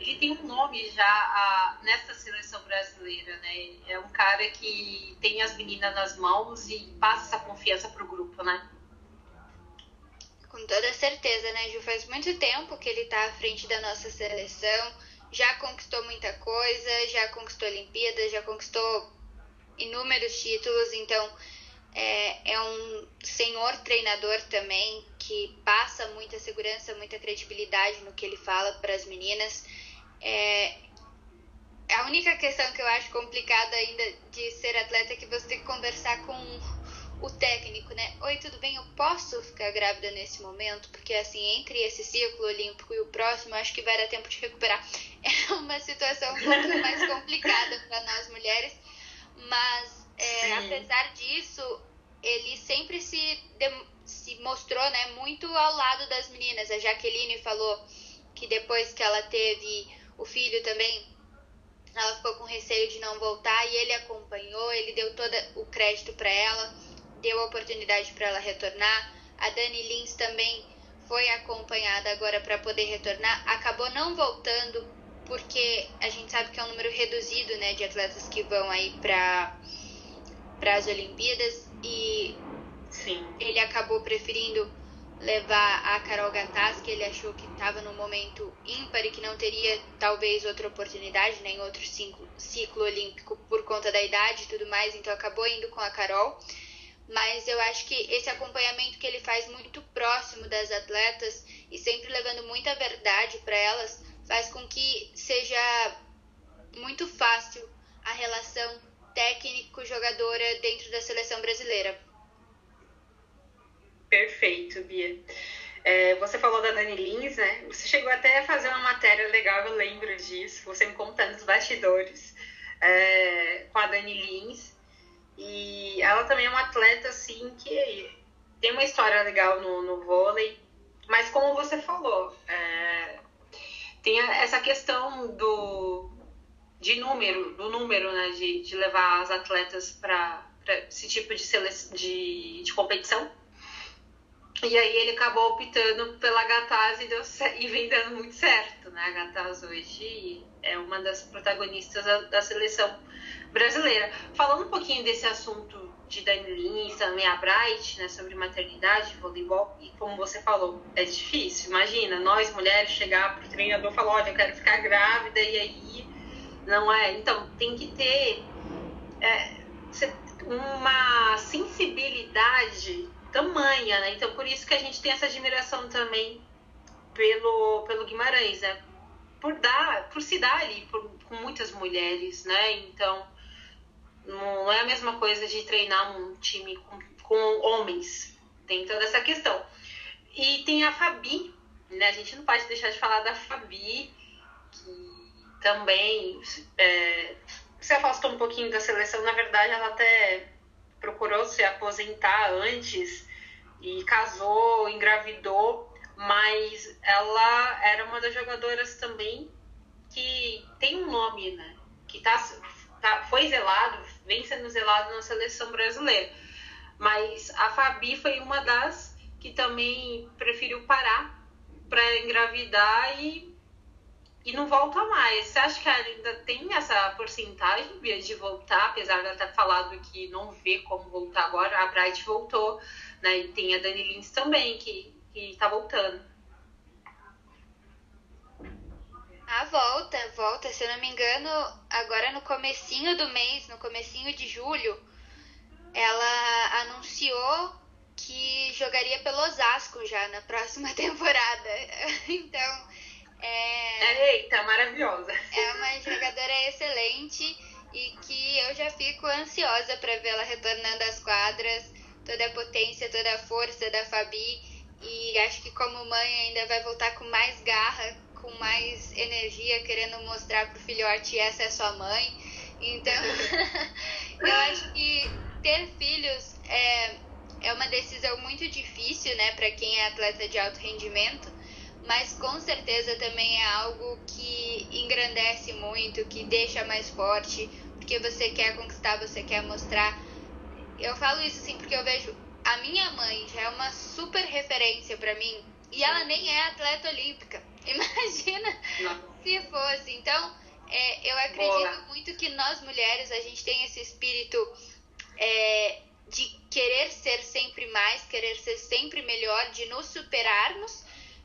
ele tem um nome já a, nessa seleção brasileira, né? É um cara que tem as meninas nas mãos e passa essa confiança pro grupo, né? Com toda certeza, né, Ju? Faz muito tempo que ele tá à frente da nossa seleção, já conquistou muita coisa, já conquistou Olimpíadas, já conquistou inúmeros títulos, então é, é um senhor treinador também que passa muita segurança, muita credibilidade no que ele fala para as meninas. É, a única questão que eu acho complicada ainda de ser atleta é que você tem que conversar com o técnico, né? Oi, tudo bem? Eu posso ficar grávida nesse momento? Porque, assim, entre esse ciclo olímpico e o próximo, acho que vai dar tempo de recuperar. É uma situação um pouco mais complicada para nós mulheres, mas, é, apesar disso, ele sempre se, se mostrou né, muito ao lado das meninas. A Jaqueline falou que depois que ela teve o filho também, ela ficou com receio de não voltar e ele acompanhou, ele deu todo o crédito para ela, deu a oportunidade para ela retornar. A Dani Lins também foi acompanhada agora para poder retornar, acabou não voltando porque a gente sabe que é um número reduzido, né, de atletas que vão aí para para as Olimpíadas e Sim. ele acabou preferindo levar a Carol Gattas, que ele achou que estava no momento ímpar e que não teria talvez outra oportunidade nem né, outro ciclo, ciclo olímpico por conta da idade e tudo mais, então acabou indo com a Carol. Mas eu acho que esse acompanhamento que ele faz muito próximo das atletas e sempre levando muita verdade para elas faz com que seja muito fácil a relação técnico-jogadora dentro da seleção brasileira. Perfeito, Bia. É, você falou da Dani Lins, né? Você chegou até a fazer uma matéria legal, eu lembro disso. Você me contando os bastidores é, com a Dani Lins. E ela também é uma atleta, assim, que tem uma história legal no, no vôlei. Mas como você falou, é, tem essa questão do de número, do número, né? De, de levar as atletas para esse tipo de, de, de competição E aí ele acabou optando pela Gataz e, deu, e vem dando muito certo, né? A Gataz hoje é uma das protagonistas da, da seleção brasileira. Falando um pouquinho desse assunto de Dani Lins, também a Bright, né, sobre maternidade, voleibol, e como você falou, é difícil. Imagina, nós mulheres chegar pro treinador e falar, olha, eu quero ficar grávida, e aí não é. Então, tem que ter é, uma sensibilidade tamanha, né? Então, por isso que a gente tem essa admiração também pelo, pelo Guimarães, né? Por dar, por se dar ali por, com muitas mulheres, né? Então, não é a mesma coisa de treinar um time com, com homens. Tem toda essa questão. E tem a Fabi, né? A gente não pode deixar de falar da Fabi, que também é, se afastou um pouquinho da seleção. Na verdade, ela até procurou se aposentar antes e casou, engravidou, mas ela era uma das jogadoras também que tem um nome, né? Que tá, tá, foi zelado, vem sendo zelado na seleção brasileira. Mas a Fabi foi uma das que também preferiu parar para engravidar e, e não volta mais. Você acha que ainda tem essa porcentagem de voltar, apesar de ela ter falado que não vê como voltar agora? A Bright voltou, né? E tem a Dani Lins também, que, que tá voltando. A volta, volta, se eu não me engano, agora no comecinho do mês, no comecinho de julho, ela anunciou que jogaria pelo Osasco já na próxima temporada. então, é... Eita, maravilhosa! É uma jogadora excelente e que eu já fico ansiosa para vê-la retornando às quadras, toda a potência, toda a força da Fabi e acho que como mãe ainda vai voltar com mais garra com mais energia, querendo mostrar pro filhote essa é sua mãe. Então, eu acho que ter filhos é, é uma decisão muito difícil, né, para quem é atleta de alto rendimento, mas com certeza também é algo que engrandece muito, que deixa mais forte, porque você quer conquistar, você quer mostrar. Eu falo isso assim porque eu vejo a minha mãe já é uma super referência para mim e ela nem é atleta olímpica. Imagina Não. se fosse. Então, é, eu acredito Boa. muito que nós mulheres, a gente tem esse espírito é, de querer ser sempre mais, querer ser sempre melhor, de nos superarmos.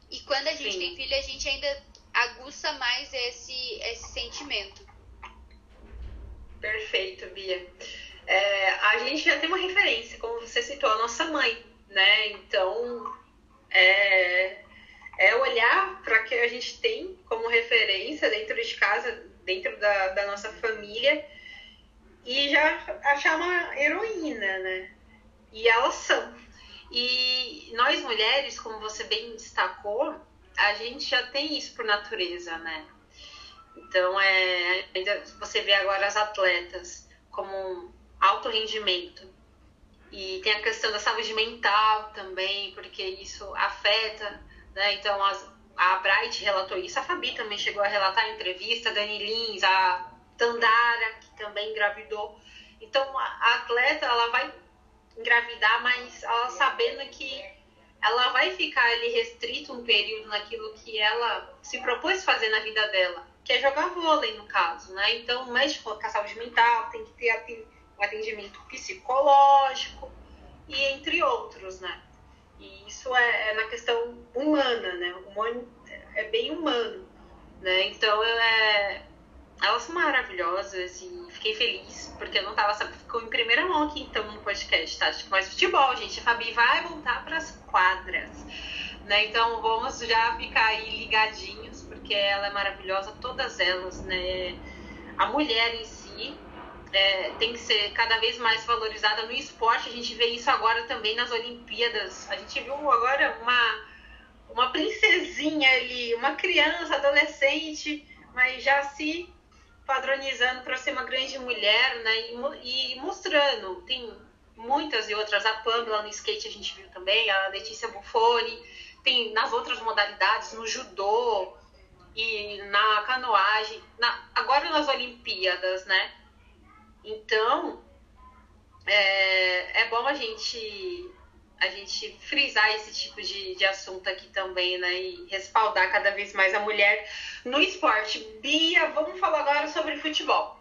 E quando a gente Sim. tem filho, a gente ainda aguça mais esse, esse sentimento. Perfeito, Bia. É, a gente já tem uma referência, como você citou, a nossa mãe, né? Então, é, é olhar para que a gente tem como referência dentro de casa, dentro da, da nossa família, e já achar uma heroína, né? E elas são. E nós mulheres, como você bem destacou, a gente já tem isso por natureza, né? Então, é, ainda você vê agora as atletas como um alto rendimento. E tem a questão da saúde mental também, porque isso afeta né? Então, as, a Bright relatou isso, a Fabi também chegou a relatar em entrevista, a Dani Lins, a Tandara, que também engravidou. Então, a, a atleta, ela vai engravidar, mas ela sabendo que ela vai ficar ali restrito um período naquilo que ela se propôs fazer na vida dela, que é jogar vôlei, no caso, né? Então, mexe com a saúde mental, tem que ter um atendimento psicológico e entre outros, né? E isso é, é na questão humana, né? Humano, é bem humano, né? Então, é, elas são maravilhosas e fiquei feliz, porque eu não tava sabendo, ficou em primeira mão aqui então no podcast, tá? Que mais futebol, gente. A Fabi vai voltar para as quadras, né? Então vamos já ficar aí ligadinhos, porque ela é maravilhosa, todas elas, né? A mulher em si é, tem que ser cada vez mais valorizada no esporte. A gente vê isso agora também nas Olimpíadas. A gente viu agora uma, uma princesinha ali, uma criança, adolescente, mas já se padronizando para ser uma grande mulher, né? E, e, mostrando. Tem muitas e outras. A Pamela no skate a gente viu também, a Letícia Buffoni. Tem nas outras modalidades, no judô e na canoagem. Na, agora nas Olimpíadas, né? Então, é, é bom a gente a gente frisar esse tipo de, de assunto aqui também, né? E respaldar cada vez mais a mulher no esporte. Bia, vamos falar agora sobre futebol.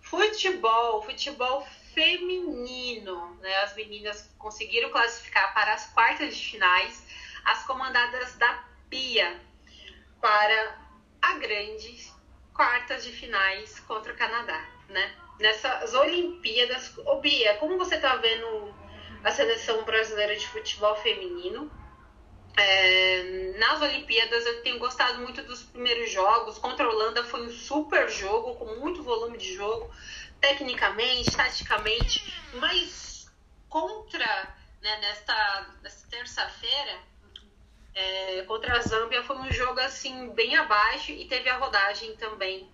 Futebol, futebol feminino, né? As meninas conseguiram classificar para as quartas de finais, as comandadas da Pia para a grande quartas de finais contra o Canadá, né? Nessas Olimpíadas, ô Bia, como você tá vendo a seleção brasileira de futebol feminino? É, nas Olimpíadas eu tenho gostado muito dos primeiros jogos. Contra a Holanda foi um super jogo, com muito volume de jogo, tecnicamente, taticamente, mas contra, né, nesta, nesta terça-feira, é, contra a Zâmbia foi um jogo assim bem abaixo e teve a rodagem também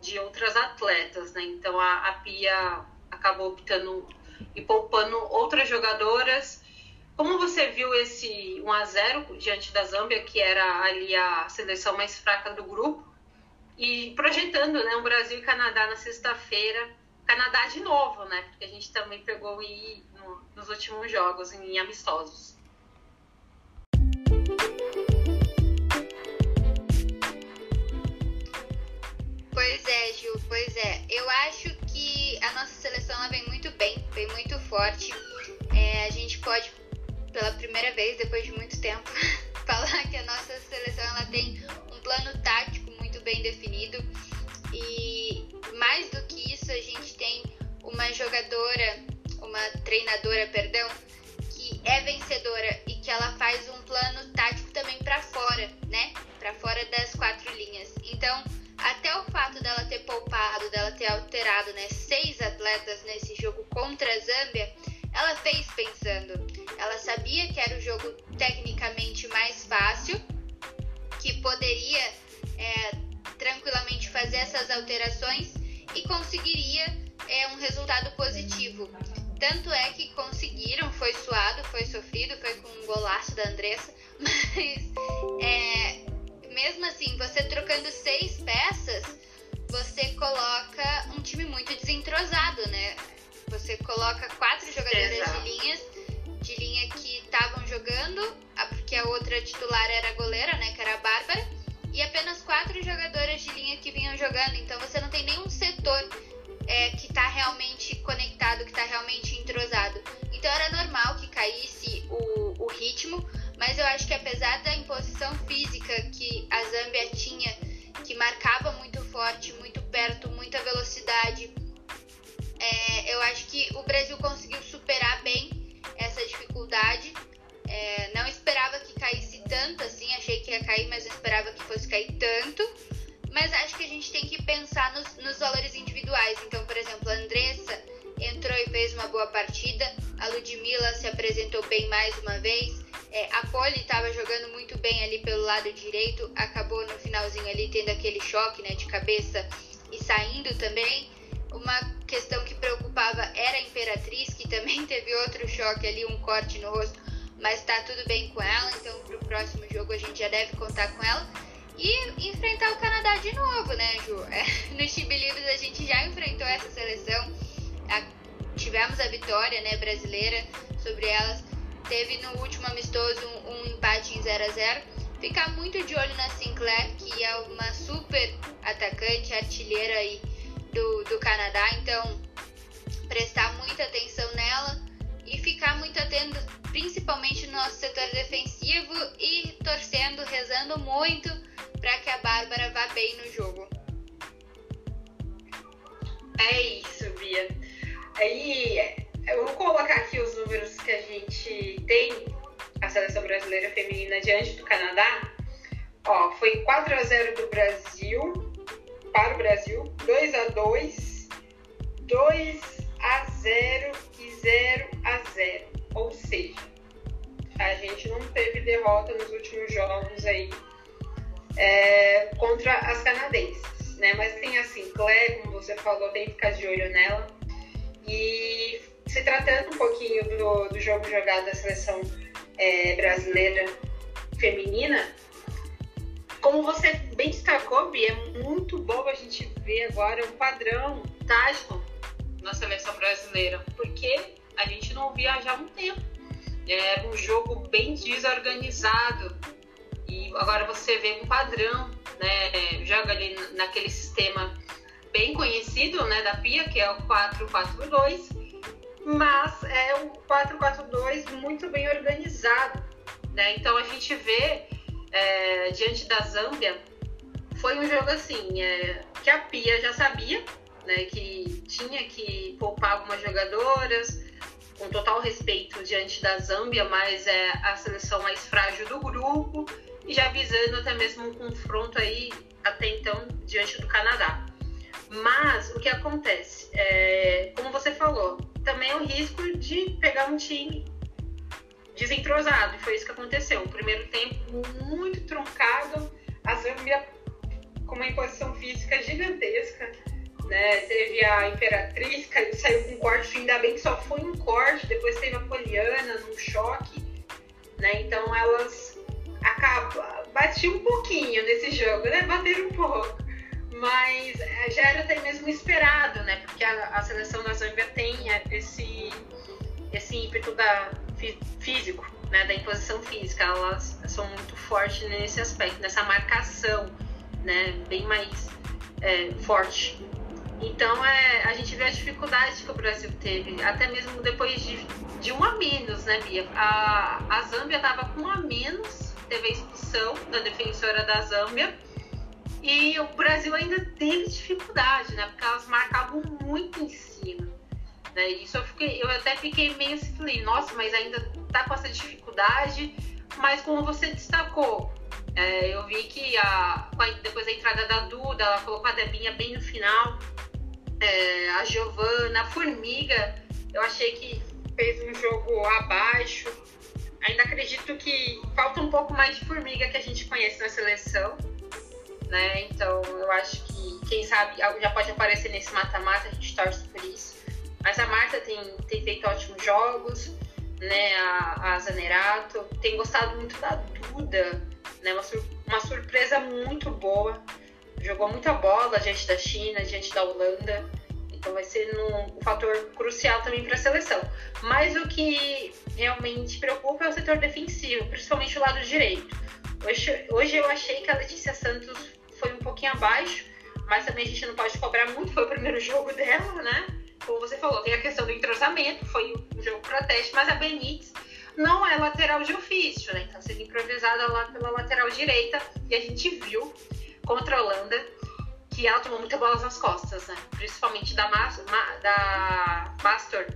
de outras atletas, né? Então a, a Pia acabou optando e poupando outras jogadoras. Como você viu esse 1 a 0 diante da Zâmbia, que era ali a seleção mais fraca do grupo, e projetando, né, o Brasil e Canadá na sexta-feira, Canadá de novo, né? Porque a gente também pegou e no, nos últimos jogos em amistosos. Pois é, Gil, pois é. Eu acho que a nossa seleção ela vem muito bem, vem muito forte. É, a gente pode, pela primeira vez, depois de muito tempo, falar que a nossa seleção ela tem um plano tático muito bem definido. E mais do que isso, a gente tem uma jogadora, uma treinadora, perdão, Aí eu vou colocar aqui os números que a gente tem, a seleção brasileira feminina diante do Canadá. Ó, foi 4 a 0 do Brasil para o Brasil, 2 a 2, 2 a 0 e 0 a 0. Ou seja, a gente não teve derrota nos últimos jogos aí é, contra as canadenses, né? Mas tem a Sinclair, como você falou, tem que ficar de olho nela. E se tratando um pouquinho do, do jogo jogado da seleção é, brasileira feminina, como você bem destacou, Bia, é muito bom a gente ver agora um padrão tático na seleção brasileira, porque a gente não viaja há um tempo. Era um jogo bem desorganizado. E agora você vê um padrão, né? Joga ali naquele sistema bem conhecido, né, da Pia, que é o 442, mas é um 442 muito bem organizado, né? Então a gente vê é, diante da Zâmbia foi um jogo assim é, que a Pia já sabia, né, que tinha que poupar algumas jogadoras, com total respeito diante da Zâmbia, mas é a seleção mais frágil do grupo e já visando até mesmo um confronto aí até então diante do Canadá. Mas o que acontece? É, como você falou, também é o risco de pegar um time desentrosado, e foi isso que aconteceu. O primeiro tempo muito truncado, a Zâmbia com uma imposição física gigantesca, né? Teve a Imperatriz, que saiu com corte, ainda bem que só foi um corte, depois teve a Poliana num choque, né? Então elas acabam, batiam um pouquinho nesse jogo, né? Bateram um pouco. Mas é, já era até mesmo esperado, né? Porque a, a seleção da Zâmbia tem esse, esse ímpeto da, físico, né? Da imposição física. Elas são muito fortes nesse aspecto, nessa marcação, né? Bem mais é, forte então é, a gente vê a dificuldade que o Brasil teve, até mesmo depois de, de um a menos, né, Bia? A, a Zâmbia estava com um a menos, teve a expulsão da defensora da Zâmbia. E o Brasil ainda teve dificuldade, né? Porque elas marcavam muito em cima. Né? Isso eu, fiquei, eu até fiquei meio assim, falei, nossa, mas ainda tá com essa dificuldade. Mas como você destacou, é, eu vi que a, depois da entrada da Duda, ela colocou a Debinha bem no final é, a Giovana, a Formiga, eu achei que fez um jogo abaixo. Ainda acredito que falta um pouco mais de Formiga que a gente conhece na seleção. Né? Então eu acho que, quem sabe, já pode aparecer nesse mata-mata, a gente torce por isso. Mas a Marta tem, tem feito ótimos jogos, né? A, a Zanerato, tem gostado muito da Duda, né? Uma, sur uma surpresa muito boa jogou muita bola diante da China, diante da Holanda. Então vai ser um, fator crucial também para a seleção. Mas o que realmente preocupa é o setor defensivo, principalmente o lado direito. Hoje, hoje eu achei que a Letícia Santos foi um pouquinho abaixo, mas também a gente não pode cobrar muito, foi o primeiro jogo dela, né? Como você falou, tem a questão do entrosamento, foi um jogo proteste, mas a Benítez não é lateral de ofício, né? Então sendo improvisada lá pela lateral direita e a gente viu contra a Holanda, que ela tomou muita bola nas costas, né? Principalmente da, Mas, da Mastor,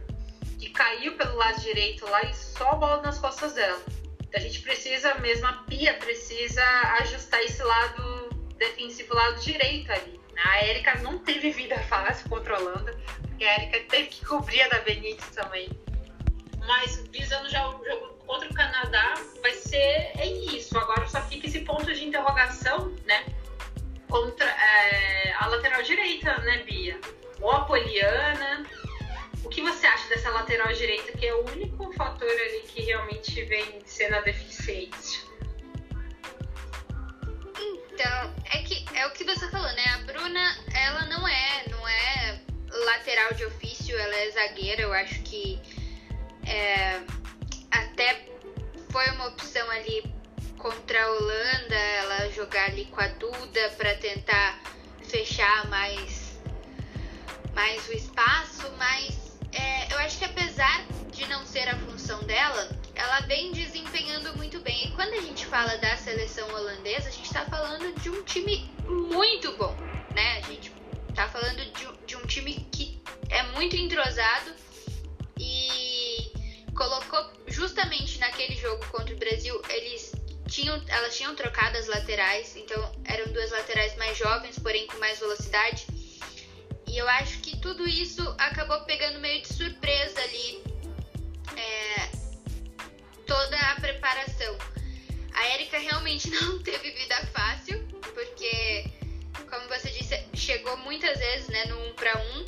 que caiu pelo lado direito lá e só bola nas costas dela. Então a gente precisa mesmo, a Pia precisa ajustar esse lado defensivo, lado direito ali. Né? A Erika não teve vida fácil Holanda, porque a Erika teve que cobrir a da Benítez também. Mas visando já o jogo contra o Canadá, vai ser é isso. Agora só fica esse ponto de interrogação, né? Contra é, a lateral direita, né, Bia? Ou a Poliana. O que você acha dessa lateral direita, que é o único fator ali que realmente vem sendo a deficiência? Então, é que é o que você falou, né? A Bruna, ela não é, não é lateral de ofício, ela é zagueira. Eu acho que é, até foi uma opção ali contra a Holanda, ela jogar ali com a Duda para tentar fechar mais, mais o espaço, mas é, eu acho que apesar de não ser a função dela, ela vem desempenhando muito bem. E quando a gente fala da seleção holandesa, a gente está falando de um time muito bom, né? A gente está falando de, de um time que é muito entrosado e colocou justamente naquele jogo contra o Brasil, eles tinham, elas tinham trocado as laterais, então eram duas laterais mais jovens, porém com mais velocidade. E eu acho que tudo isso acabou pegando meio de surpresa ali é, toda a preparação. A Erika realmente não teve vida fácil, porque, como você disse, chegou muitas vezes né, no 1 para 1.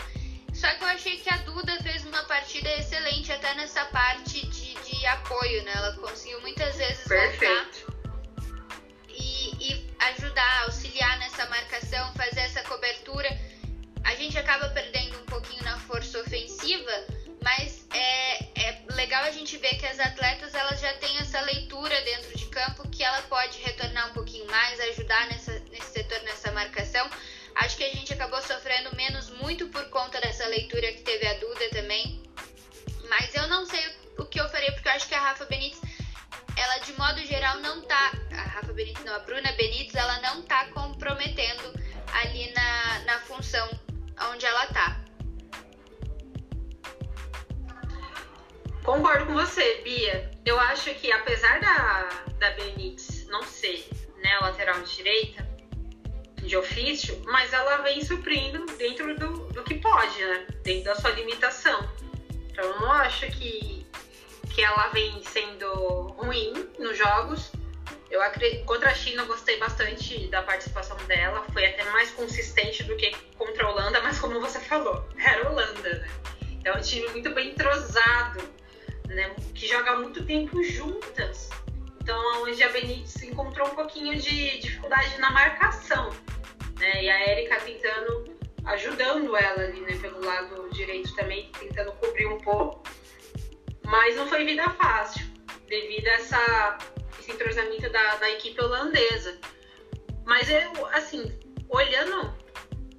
Só que eu achei que a Duda fez uma partida excelente até nessa parte de, de apoio, né? Ela conseguiu muitas vezes Perfeito. voltar ajudar, auxiliar nessa marcação, fazer essa cobertura. A gente acaba perdendo um pouquinho na força ofensiva, mas é, é legal a gente ver que as atletas já tem essa leitura dentro de campo que ela pode retornar um pouquinho mais, ajudar nessa, nesse setor, nessa marcação. Acho que a gente acabou sofrendo menos muito por conta dessa leitura que teve a Duda também. Mas eu não sei o que eu farei, porque eu acho que a Rafa Benítez, ela de modo geral não tá. A Rafa Benítez, não, a Bruna Benítez, ela não tá comprometendo ali na, na função onde ela tá. Concordo com você, Bia. Eu acho que apesar da, da Benítez não ser né, lateral direita de ofício, mas ela vem suprindo dentro do, do que pode, né? Dentro da sua limitação. Então eu não acho que, que ela vem sendo ruim nos jogos. Eu acredito, contra a China eu gostei bastante da participação dela, foi até mais consistente do que contra a Holanda, mas como você falou, era Holanda, né? É um time muito bem entrosado, né? Que joga muito tempo juntas. Então, onde a Benítez encontrou um pouquinho de dificuldade na marcação, né? E a Erika tentando, ajudando ela ali, né? Pelo lado direito também, tentando cobrir um pouco. Mas não foi vida fácil, devido a essa, esse entrosamento da, da equipe holandesa. Mas eu, assim, olhando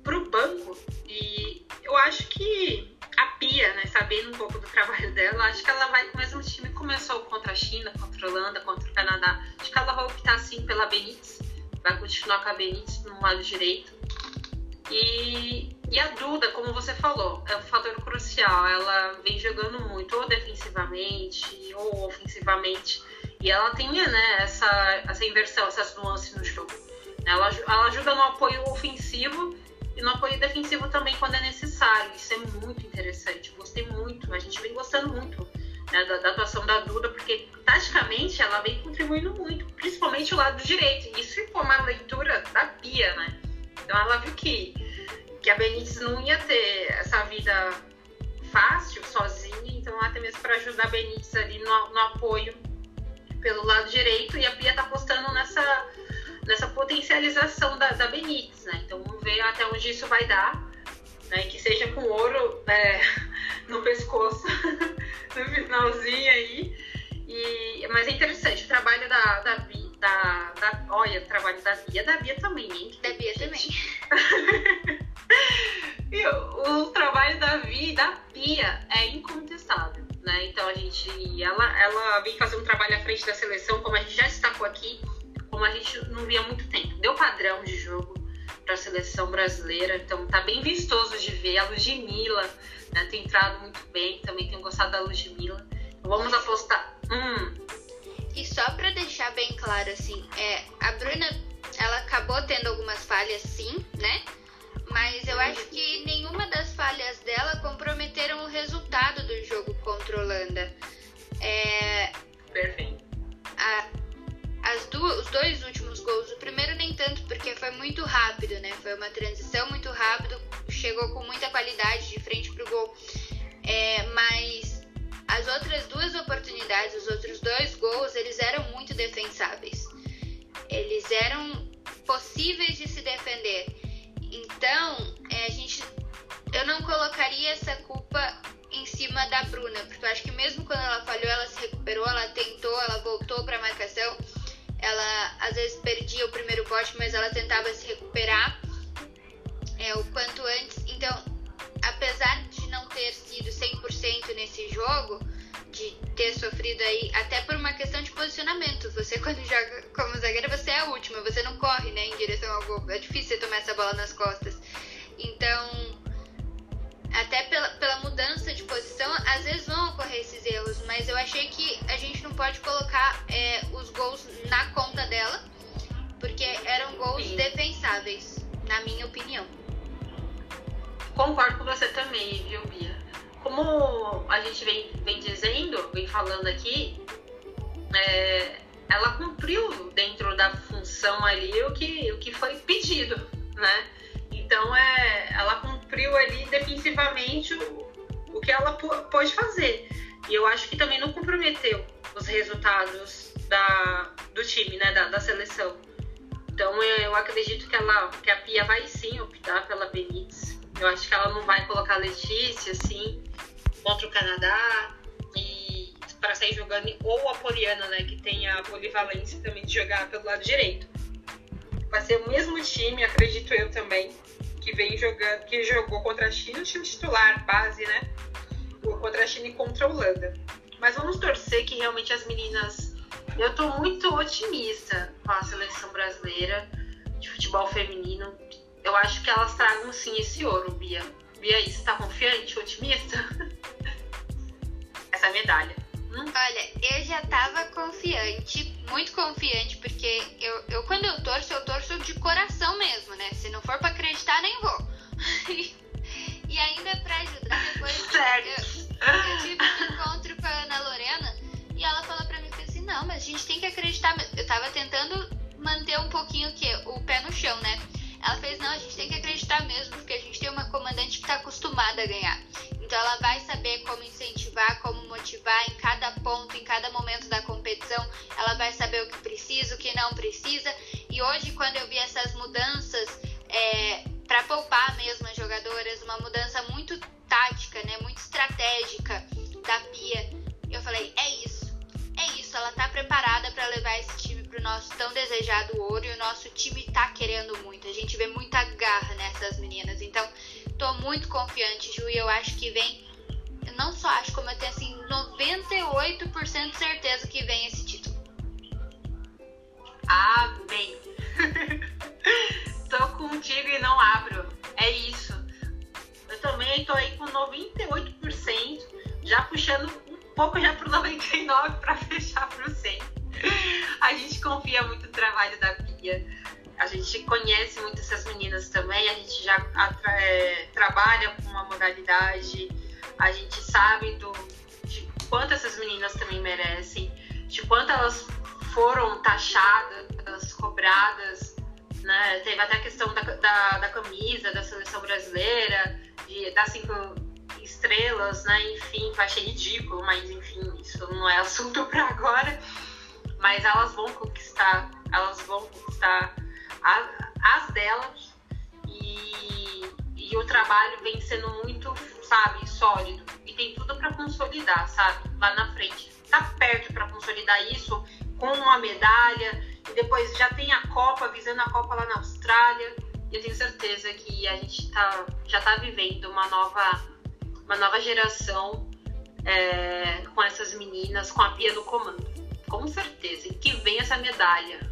pro banco, e eu acho que a Pia, né, sabendo um pouco do trabalho dela, acho que ela vai com o mesmo time que começou contra a China, contra a Holanda, contra o Canadá. Acho que ela vai optar sim pela Benítez, vai continuar com a Benítez no lado direito. E, e a Duda, como você falou, é um fator crucial. Ela vem jogando muito, ou defensivamente, ou ofensivamente. E ela tem né, essa, essa inversão, essas nuances no jogo. Ela, ela ajuda no apoio ofensivo e no apoio defensivo também quando é necessário. Isso é muito interessante. Gostei muito, a gente vem gostando muito né, da, da, atuação da Duda, porque taticamente ela vem contribuindo muito, principalmente o lado direito. Isso ficou uma leitura da Pia, né? Então ela viu que, que a Benítez não ia ter essa vida fácil, sozinha, então até mesmo para ajudar a Benítez ali no, no apoio pelo lado direito, e a Pia tá apostando nessa nessa potencialização da, da Benítez, né? Então vamos ver até onde isso vai dar, né? Que seja com ouro é, no pescoço no finalzinho aí. E, mas é interessante o trabalho da, da, da, da olha, o trabalho da Bia, da Bia também, hein? Da Bia também. o, trabalho da Bia da Bia é incontestável, né? Então a gente, ela, ela vem fazer um trabalho à frente da seleção, como a gente já destacou aqui, como a gente não via há muito tempo. Deu padrão de jogo para a seleção brasileira, então tá bem vistoso de ver. A Ludmilla né, tem entrado muito bem, também tenho gostado da Ludmilla. Então, vamos apostar. Hum. E só para deixar bem claro, assim, é, a Bruna, ela acabou tendo algumas falhas, sim, né? Mas eu acho que nenhuma das falhas dela comprometeram o resultado do jogo contra a Holanda. É, Perfeito. A, as duas, os dois últimos gols, o primeiro nem tanto, porque foi muito rápido, né? Foi uma transição muito rápido, chegou com muita qualidade de frente pro gol. É, mas as outras duas oportunidades, os outros dois gols, eles eram muito defensáveis. Eles eram possíveis de se defender. Então, é, a gente, eu não colocaria essa culpa em cima da Bruna, porque eu acho que mesmo quando ela falhou, ela se recuperou, ela tentou, ela voltou para a marcação ela às vezes perdia o primeiro bote, mas ela tentava se recuperar é, o quanto antes. Então, apesar de não ter sido 100% nesse jogo, de ter sofrido aí, até por uma questão de posicionamento. Você, quando joga como zagueira, você é a última, você não corre né, em direção ao gol. É difícil você tomar essa bola nas costas. Então, até pela, pela mudança de posição, às vezes vão ocorrer esses erros, mas eu achei que a gente não pode colocar é, os gols na conta dela, porque eram gols Sim. defensáveis, na minha opinião. Concordo com você também, viu, Bia? Como a gente vem, vem dizendo, vem falando aqui, é, ela cumpriu dentro da função ali o que, o que foi pedido, né? Então, é, ela cumpriu ali defensivamente o, o que ela pôde fazer. E eu acho que também não comprometeu os resultados da, do time, né, da, da seleção. Então, eu acredito que, ela, que a Pia vai sim optar pela Benítez. Eu acho que ela não vai colocar a Letícia, assim, contra o Canadá para sair jogando ou a Poliana, né, que tem a polivalência também de jogar pelo lado direito. Vai ser o mesmo time, acredito eu também, que vem jogando, que jogou contra a China, o time titular, base, né? Contra a China e contra a Holanda. Mas vamos torcer que realmente as meninas. Eu tô muito otimista com a seleção brasileira de futebol feminino. Eu acho que elas tragam sim esse ouro, Bia. Bia, você tá confiante, otimista? Essa medalha. Olha, eu já tava confiante, muito confiante, porque eu, eu quando eu torço, eu torço de coração mesmo, né? Se não for pra acreditar, nem vou. e ainda pra ajudar, depois eu, eu tive um encontro com a Ana Lorena e ela falou pra mim assim, não, mas a gente tem que acreditar. Eu tava tentando manter um pouquinho o quê? O pé no chão, né? Ela fez, não, a gente tem que acreditar mesmo, porque a gente tem uma comandante que está acostumada a ganhar. Então ela vai saber como incentivar, como motivar em cada ponto, em cada momento da competição. Ela vai saber o que precisa, o que não precisa. E hoje, quando eu vi essas mudanças é, para poupar mesmo as jogadoras, uma mudança muito tática, né, muito estratégica da Pia, eu falei, é isso, é isso. Ela está preparada para levar esse time para o nosso tão desejado ouro e o nosso time está querendo muito. A gente vê muita garra nessas meninas. Então, tô muito confiante, Ju, e eu acho que vem. Eu não só acho, como eu tenho assim, 98% de certeza que vem esse título. Amém. tô contigo e não abro. É isso. Eu também tô aí com 98%, já puxando um pouco já pro 99 para fechar pro 100. A gente confia muito no trabalho da Pia a gente conhece muito essas meninas também, a gente já é, trabalha com uma modalidade, a gente sabe do, de quanto essas meninas também merecem, de quanto elas foram taxadas, cobradas, né? Teve até a questão da, da, da camisa da seleção brasileira, de, das cinco estrelas, né? Enfim, eu achei ridículo, mas enfim, isso não é assunto para agora. Mas elas vão conquistar, elas vão conquistar as, as delas e, e o trabalho vem sendo muito, sabe, sólido e tem tudo para consolidar, sabe, lá na frente. Tá perto para consolidar isso com uma medalha e depois já tem a Copa, visando a Copa lá na Austrália. E eu tenho certeza que a gente tá, já tá vivendo uma nova, uma nova geração é, com essas meninas, com a Pia do comando. Com certeza. E que vem essa medalha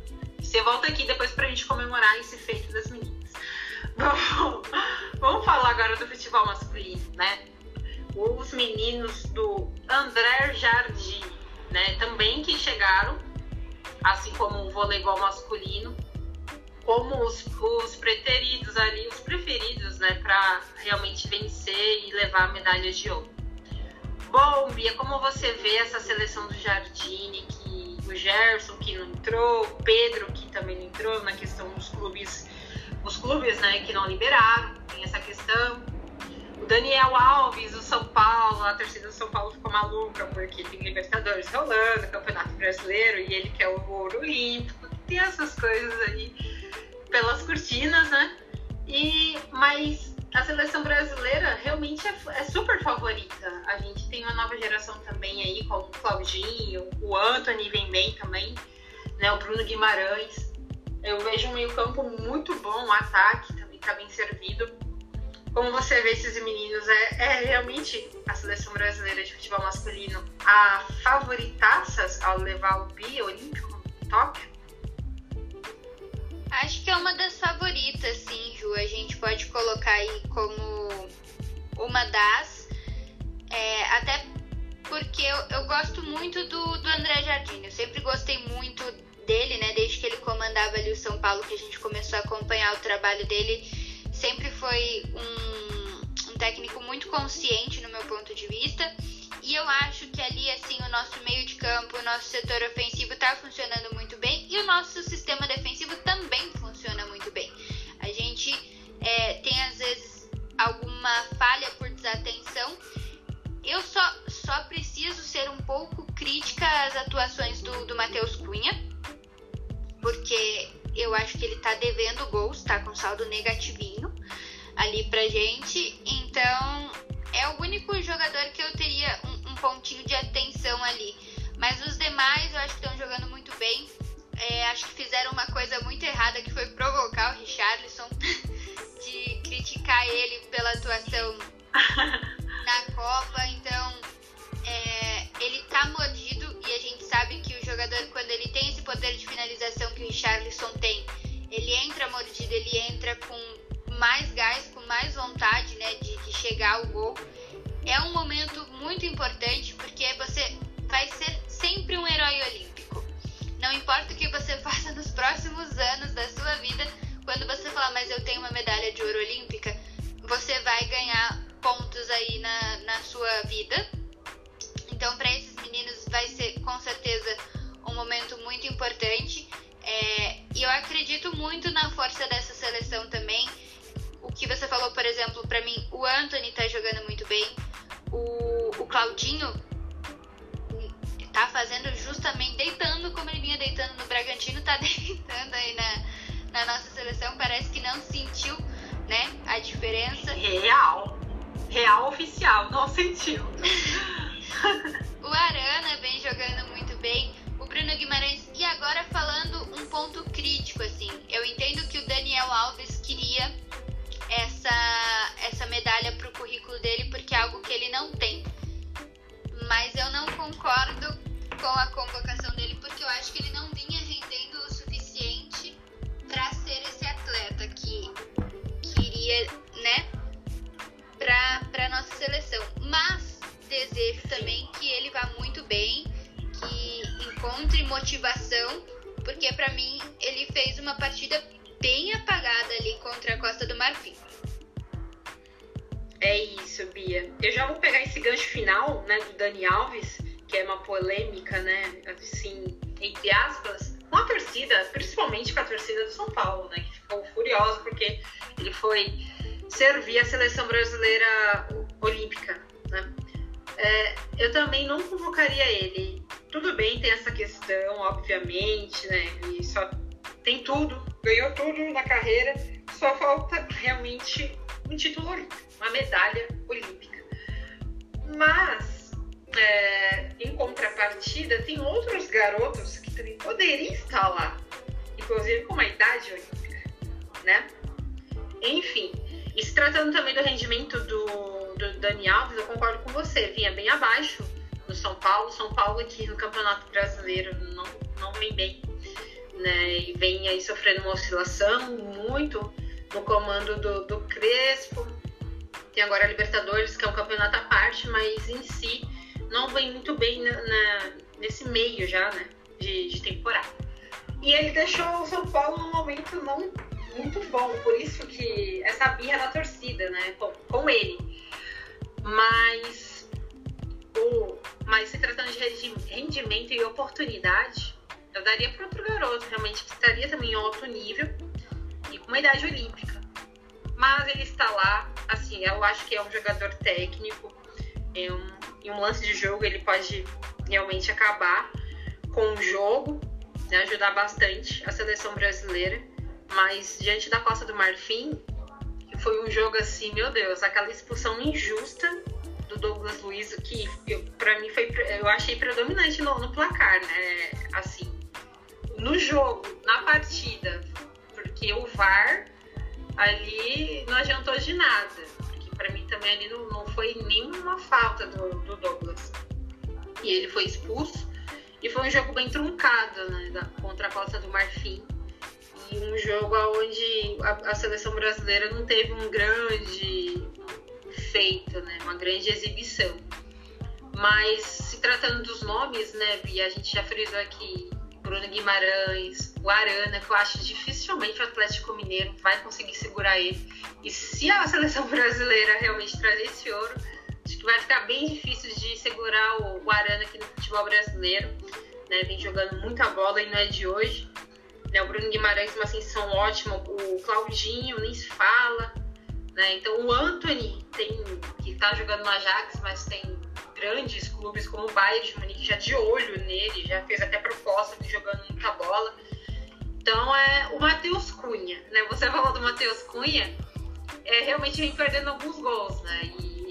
você volta aqui depois pra gente comemorar esse feito das meninas. Bom, vamos falar agora do futebol masculino, né? Os meninos do André Jardim, né? Também que chegaram, assim como o voleibol masculino, como os, os preteridos ali, os preferidos, né? Pra realmente vencer e levar medalhas de ouro. Bom, Bia, como você vê essa seleção do Jardine, o Gerson que não entrou, o Pedro que também não entrou na questão dos clubes, os clubes né, que não liberaram, tem essa questão. O Daniel Alves, o São Paulo, a torcida do São Paulo ficou maluca porque tem Libertadores rolando, Campeonato Brasileiro e ele quer o ouro olímpico, tem essas coisas aí pelas cortinas, né? E, mas a seleção brasileira realmente é, é, super favorita. A gente tem uma nova geração também aí, como o Claudinho, o Anthony vem bem também, né? O Bruno Guimarães. Eu vejo um meio-campo muito bom, um ataque também tá bem servido. Como você vê esses meninos, é, é realmente a seleção brasileira de futebol masculino a favoritaças ao levar o bi olímpico Tóquio? Acho que é uma das favoritas, sim, Ju. A gente pode colocar aí como uma das. É, até porque eu, eu, gosto muito do, do André Jardim. Eu sempre gostei muito dele, né? Desde que ele comandava ali o São Paulo, que a gente começou a acompanhar o trabalho dele. Sempre foi um, um técnico muito consciente no meu ponto de vista. E eu acho que ali, assim, o nosso meio de campo, o nosso setor ofensivo está funcionando muito bem e o nosso sistema defensivo também funciona muito bem. A gente é, tem, às vezes, alguma falha por desatenção. Eu só, só preciso ser um pouco crítica às atuações do, do Matheus Cunha, porque eu acho que ele está devendo gols, está com saldo negativinho ali pra gente. Então, é o único jogador que eu teria um pontinho de atenção ali. Mas os demais eu acho que estão jogando muito bem. É, acho que fizeram uma coisa muito errada que foi provocar o Richarlison de criticar ele pela atuação na Copa. Então é, ele tá mordido e a gente sabe que o jogador, quando ele tem esse poder de finalização que o Richarlison tem, ele entra mordido, ele entra com mais gás, com mais vontade né, de, de chegar ao gol. É um momento muito importante porque você vai ser sempre um herói olímpico. Não importa o que você faça nos próximos anos da sua vida, quando você falar, mas eu tenho uma medalha de ouro olímpica, você vai ganhar pontos aí na, na sua vida. Então, para esses meninos, vai ser com certeza um momento muito importante. É, e eu acredito muito na força dessa seleção também. Que você falou, por exemplo, para mim, o Anthony tá jogando muito bem. O, o Claudinho tá fazendo justamente, deitando como ele vinha deitando no Bragantino, tá deitando aí na, na nossa seleção. Parece que não sentiu né, a diferença. Real. Real oficial, não sentiu. o Arana Mas diante da Costa do Marfim, foi um jogo assim, meu Deus, aquela expulsão injusta do Douglas Luiz, que para mim foi, eu achei predominante no, no placar, né? Assim, no jogo, na partida, porque o VAR ali não adiantou de nada. Porque para mim também ali não, não foi nenhuma falta do, do, Douglas. E ele foi expulso. E foi um jogo bem truncado, né? Da, contra a Costa do Marfim. Um jogo onde a, a seleção brasileira não teve um grande feito, né? Uma grande exibição. Mas se tratando dos nomes, né, e a gente já frisou aqui Bruno Guimarães, o Arana, que eu acho dificilmente o Atlético Mineiro vai conseguir segurar ele. E se a seleção brasileira realmente trazer esse ouro, acho que vai ficar bem difícil de segurar o, o Arana aqui no futebol brasileiro. Né? Vem jogando muita bola e não é de hoje. Né? O Bruno Guimarães, uma ascensão ótima. O Claudinho, nem se fala. Né? Então o Anthony, tem, que está jogando no Ajax, mas tem grandes clubes como o Bayern de Munique já de olho nele, já fez até proposta de jogando muita bola. Então é o Matheus Cunha, né? Você falou do Matheus Cunha, é, realmente vem perdendo alguns gols, né?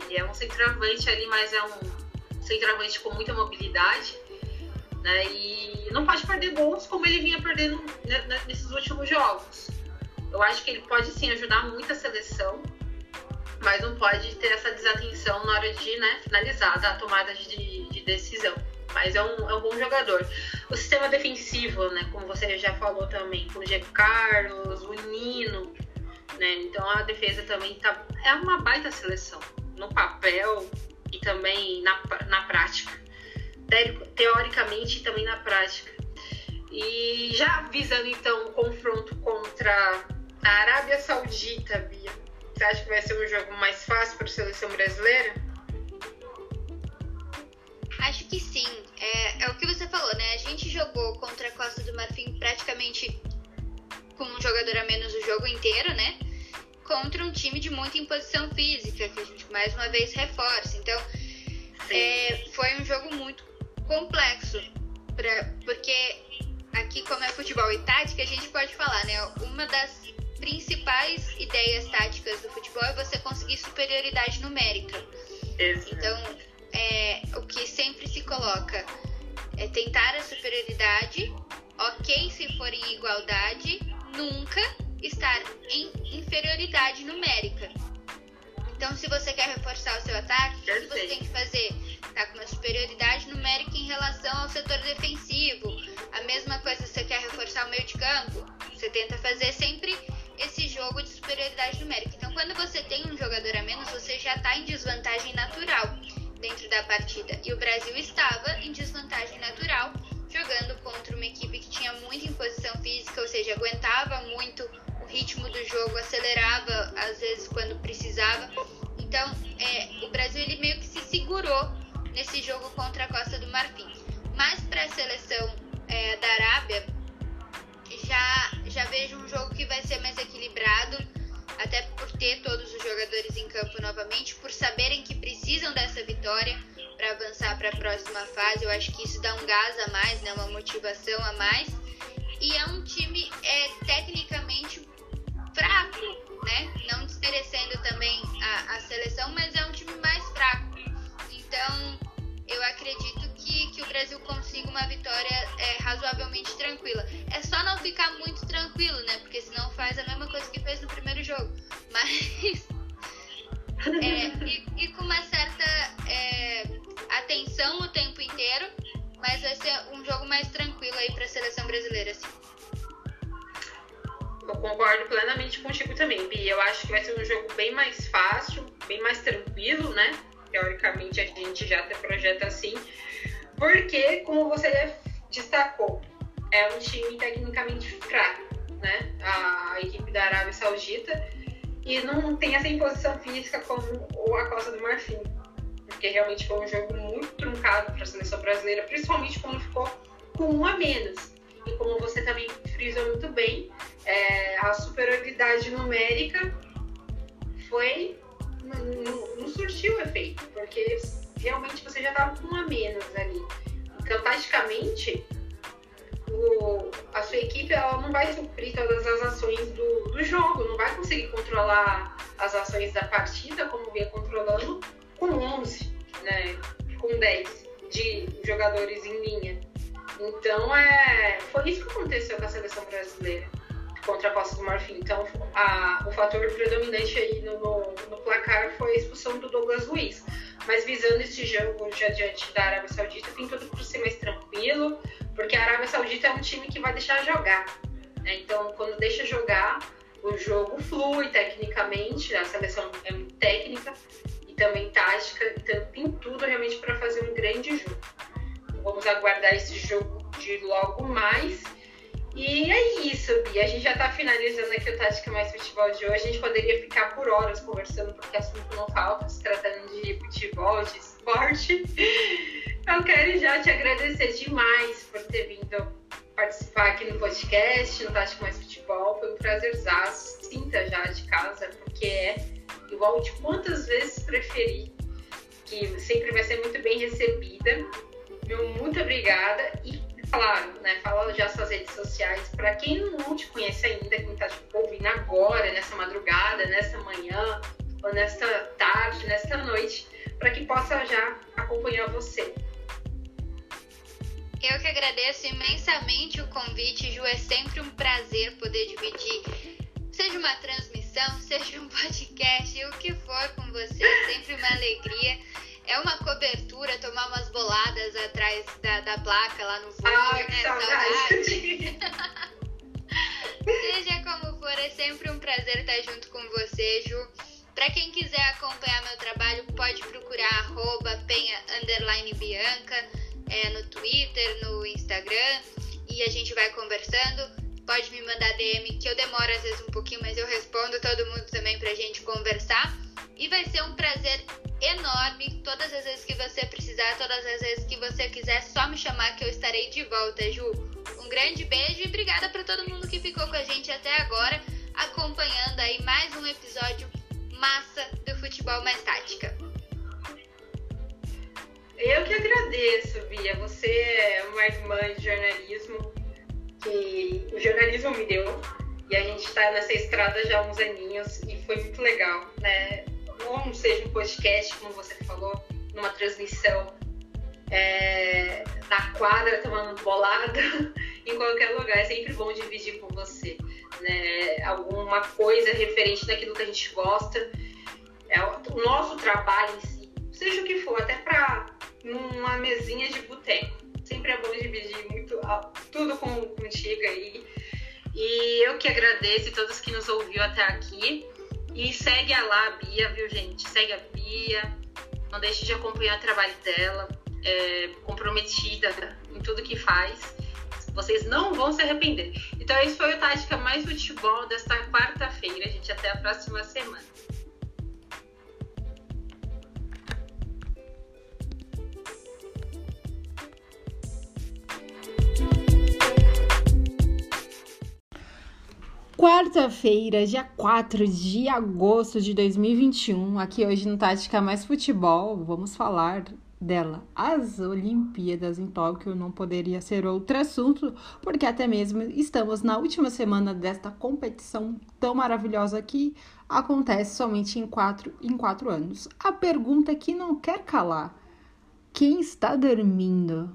E é um centroavante ali, mas é um centroavante com muita mobilidade. Né? E não pode perder gols como ele vinha perdendo nesses últimos jogos. Eu acho que ele pode sim ajudar muito a seleção, mas não pode ter essa desatenção na hora de né, finalizar, da tomada de, de decisão. Mas é um, é um, bom jogador. O sistema defensivo, né, como você já falou também, com o Diego Carlos, o Nino, né, então a defesa também tá, é uma baita seleção. No papel e também na, na prática. Teoricamente e também na prática. E já visando então o confronto contra a Arábia Saudita, Bia, você acha que vai ser um jogo mais fácil para a seleção brasileira? Acho que sim. É, é, o que você falou, né? A gente jogou contra a Costa do Marfim praticamente com um jogador a menos o jogo inteiro, né? Contra um time de muita imposição física, que a gente mais uma vez reforça. Então, é, foi um jogo muito complexo. Pra, porque aqui, como é futebol e tática, a gente pode falar, né? Uma das principais ideias táticas do futebol é você conseguir superioridade numérica. Exato. Então, é, o que sempre se coloca é tentar a superioridade, ok se for em igualdade, nunca estar em inferioridade numérica. Então, se você quer reforçar o seu ataque, o que você tem que fazer? Tá com uma superioridade numérica em relação ao setor defensivo. A mesma coisa se você quer reforçar o meio de campo, você tenta fazer sempre esse jogo de superioridade numérica. Então, quando você tem um jogador a menos, você já está em desvantagem natural dentro da partida. E o Brasil estava em desvantagem natural, jogando contra uma equipe que tinha muita imposição física, ou seja, aguentava muito ritmo do jogo, acelerava às vezes quando precisava. Então, é, o Brasil ele meio que se segurou nesse jogo contra a Costa do Marfim. Mas para a seleção é, da Arábia, já, já vejo um jogo que vai ser mais equilibrado, até por ter todos os jogadores em campo novamente, por saberem que precisam dessa vitória para avançar para a próxima fase. Eu acho que isso dá um gás a mais, né, uma motivação a mais. E é um time é, tecnicamente fraco, né? Não desmerecendo também a, a seleção, mas é um time mais fraco. Então, eu acredito que, que o Brasil consiga uma vitória é, razoavelmente tranquila. É só não ficar muito tranquilo, né? Porque senão faz a mesma coisa que fez no primeiro jogo. Mas. É, e, e, com uma certa é, atenção o tempo inteiro, mas vai ser um jogo mais tranquilo aí para a seleção brasileira, sim. Eu concordo plenamente contigo também, Bi. Eu acho que vai ser um jogo bem mais fácil, bem mais tranquilo, né? Teoricamente a gente já tem projeto assim. Porque, como você destacou, é um time tecnicamente fraco, né? A equipe da Arábia Saudita. E não tem essa imposição física como a Costa do Marfim. Porque realmente foi um jogo muito truncado para a seleção brasileira, principalmente quando ficou com um a menos. E como você também frisou muito bem, é, a superioridade numérica foi. não, não surtiu efeito, porque realmente você já estava com um a menos ali. Então, taticamente, o, a sua equipe ela não vai suprir todas as ações do, do jogo, não vai conseguir controlar as ações da partida como vinha controlando com 11, né, com 10 de jogadores em linha. Então, é, foi isso que aconteceu com a seleção brasileira contra a Costa do Marfim. Então, a, o fator predominante aí no, no, no, placar foi a expulsão do Douglas Luiz. Mas visando esse jogo já diante da Arábia Saudita, tem tudo para ser mais tranquilo, porque a Arábia Saudita é um time que vai deixar jogar. Né? Então, quando deixa jogar, o jogo flui tecnicamente, a seleção é muito técnica e também tática, então tem tudo realmente para fazer um grande jogo. Vamos aguardar esse jogo de logo mais. E é isso, Bia. A gente já está finalizando aqui o Tática Mais Futebol de hoje. A gente poderia ficar por horas conversando, porque assunto não falta, se tratando de futebol, de esporte. Eu quero já te agradecer demais por ter vindo participar aqui no podcast, no Tática Mais Futebol. Foi um prazerzaço. Sinta já de casa, porque é igual de quantas vezes preferi, que sempre vai ser muito bem recebida. Meu muito obrigada e claro, né, fala já suas redes sociais. Para quem não te conhece ainda, quem está tipo, ouvindo agora, nessa madrugada, nessa manhã, ou nesta tarde, nesta noite, para que possa já acompanhar você. Eu que agradeço imensamente o convite, Ju. É sempre um prazer poder dividir, seja uma transmissão, seja um podcast, o que for com você. É sempre uma alegria. É uma cobertura, tomar umas boladas atrás da, da placa lá no voo, Ai, né? Saudade. seja como for, é sempre um prazer estar junto com você, Ju. Para quem quiser acompanhar meu trabalho, pode procurar arroba penha Bianca é, no Twitter, no Instagram e a gente vai conversando. Pode me mandar DM, que eu demoro às vezes um pouquinho, mas eu respondo todo mundo também pra gente conversar. E vai ser um prazer enorme todas as vezes que você precisar, todas as vezes que você quiser, só me chamar que eu estarei de volta, Ju. Um grande beijo e obrigada para todo mundo que ficou com a gente até agora, acompanhando aí mais um episódio massa do Futebol Mais Tática. Eu que agradeço, Bia. Você me deu. E a gente está nessa estrada já há uns aninhos e foi muito legal, né? Não seja um podcast, como você falou, numa transmissão é, na quadra, tomando bolada, em qualquer lugar. É sempre bom dividir com você, né? Alguma coisa referente daquilo que a gente gosta. É, o nosso trabalho em si, seja o que for, até para numa mesinha de boteco. Sempre é bom dividir muito, tudo com, contigo aí. E eu que agradeço a todos que nos ouviu até aqui. E segue a lá, a Bia, viu, gente? Segue a Bia. Não deixe de acompanhar o trabalho dela. É comprometida em tudo que faz. Vocês não vão se arrepender. Então, esse foi o Tática Mais Futebol desta quarta-feira, gente. Até a próxima semana. Quarta-feira, dia 4 de agosto de 2021, aqui hoje no Tática Mais Futebol, vamos falar dela. As Olimpíadas em Tóquio não poderia ser outro assunto, porque até mesmo estamos na última semana desta competição tão maravilhosa que acontece somente em quatro, em quatro anos. A pergunta que não quer calar: quem está dormindo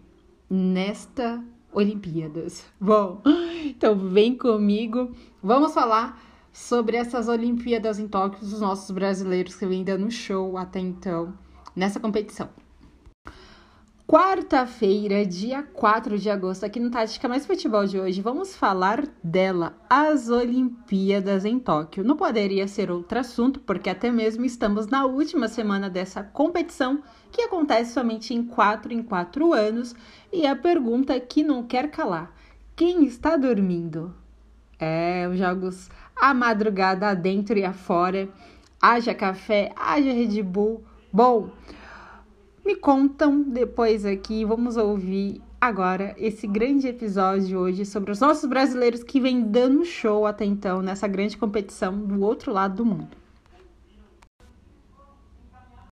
nesta Olimpíadas. Bom, então vem comigo. Vamos falar sobre essas Olimpíadas em Tóquio, os nossos brasileiros que vêm dando show até então nessa competição. Quarta-feira, dia 4 de agosto, aqui no Tática Mais Futebol de hoje, vamos falar dela, as Olimpíadas em Tóquio. Não poderia ser outro assunto, porque até mesmo estamos na última semana dessa competição, que acontece somente em 4 em 4 anos, e a pergunta que não quer calar: quem está dormindo? É, os jogos a madrugada adentro e afora, haja café, haja Red Bull. Bom, me contam depois aqui, vamos ouvir agora esse grande episódio hoje sobre os nossos brasileiros que vêm dando show até então nessa grande competição do outro lado do mundo.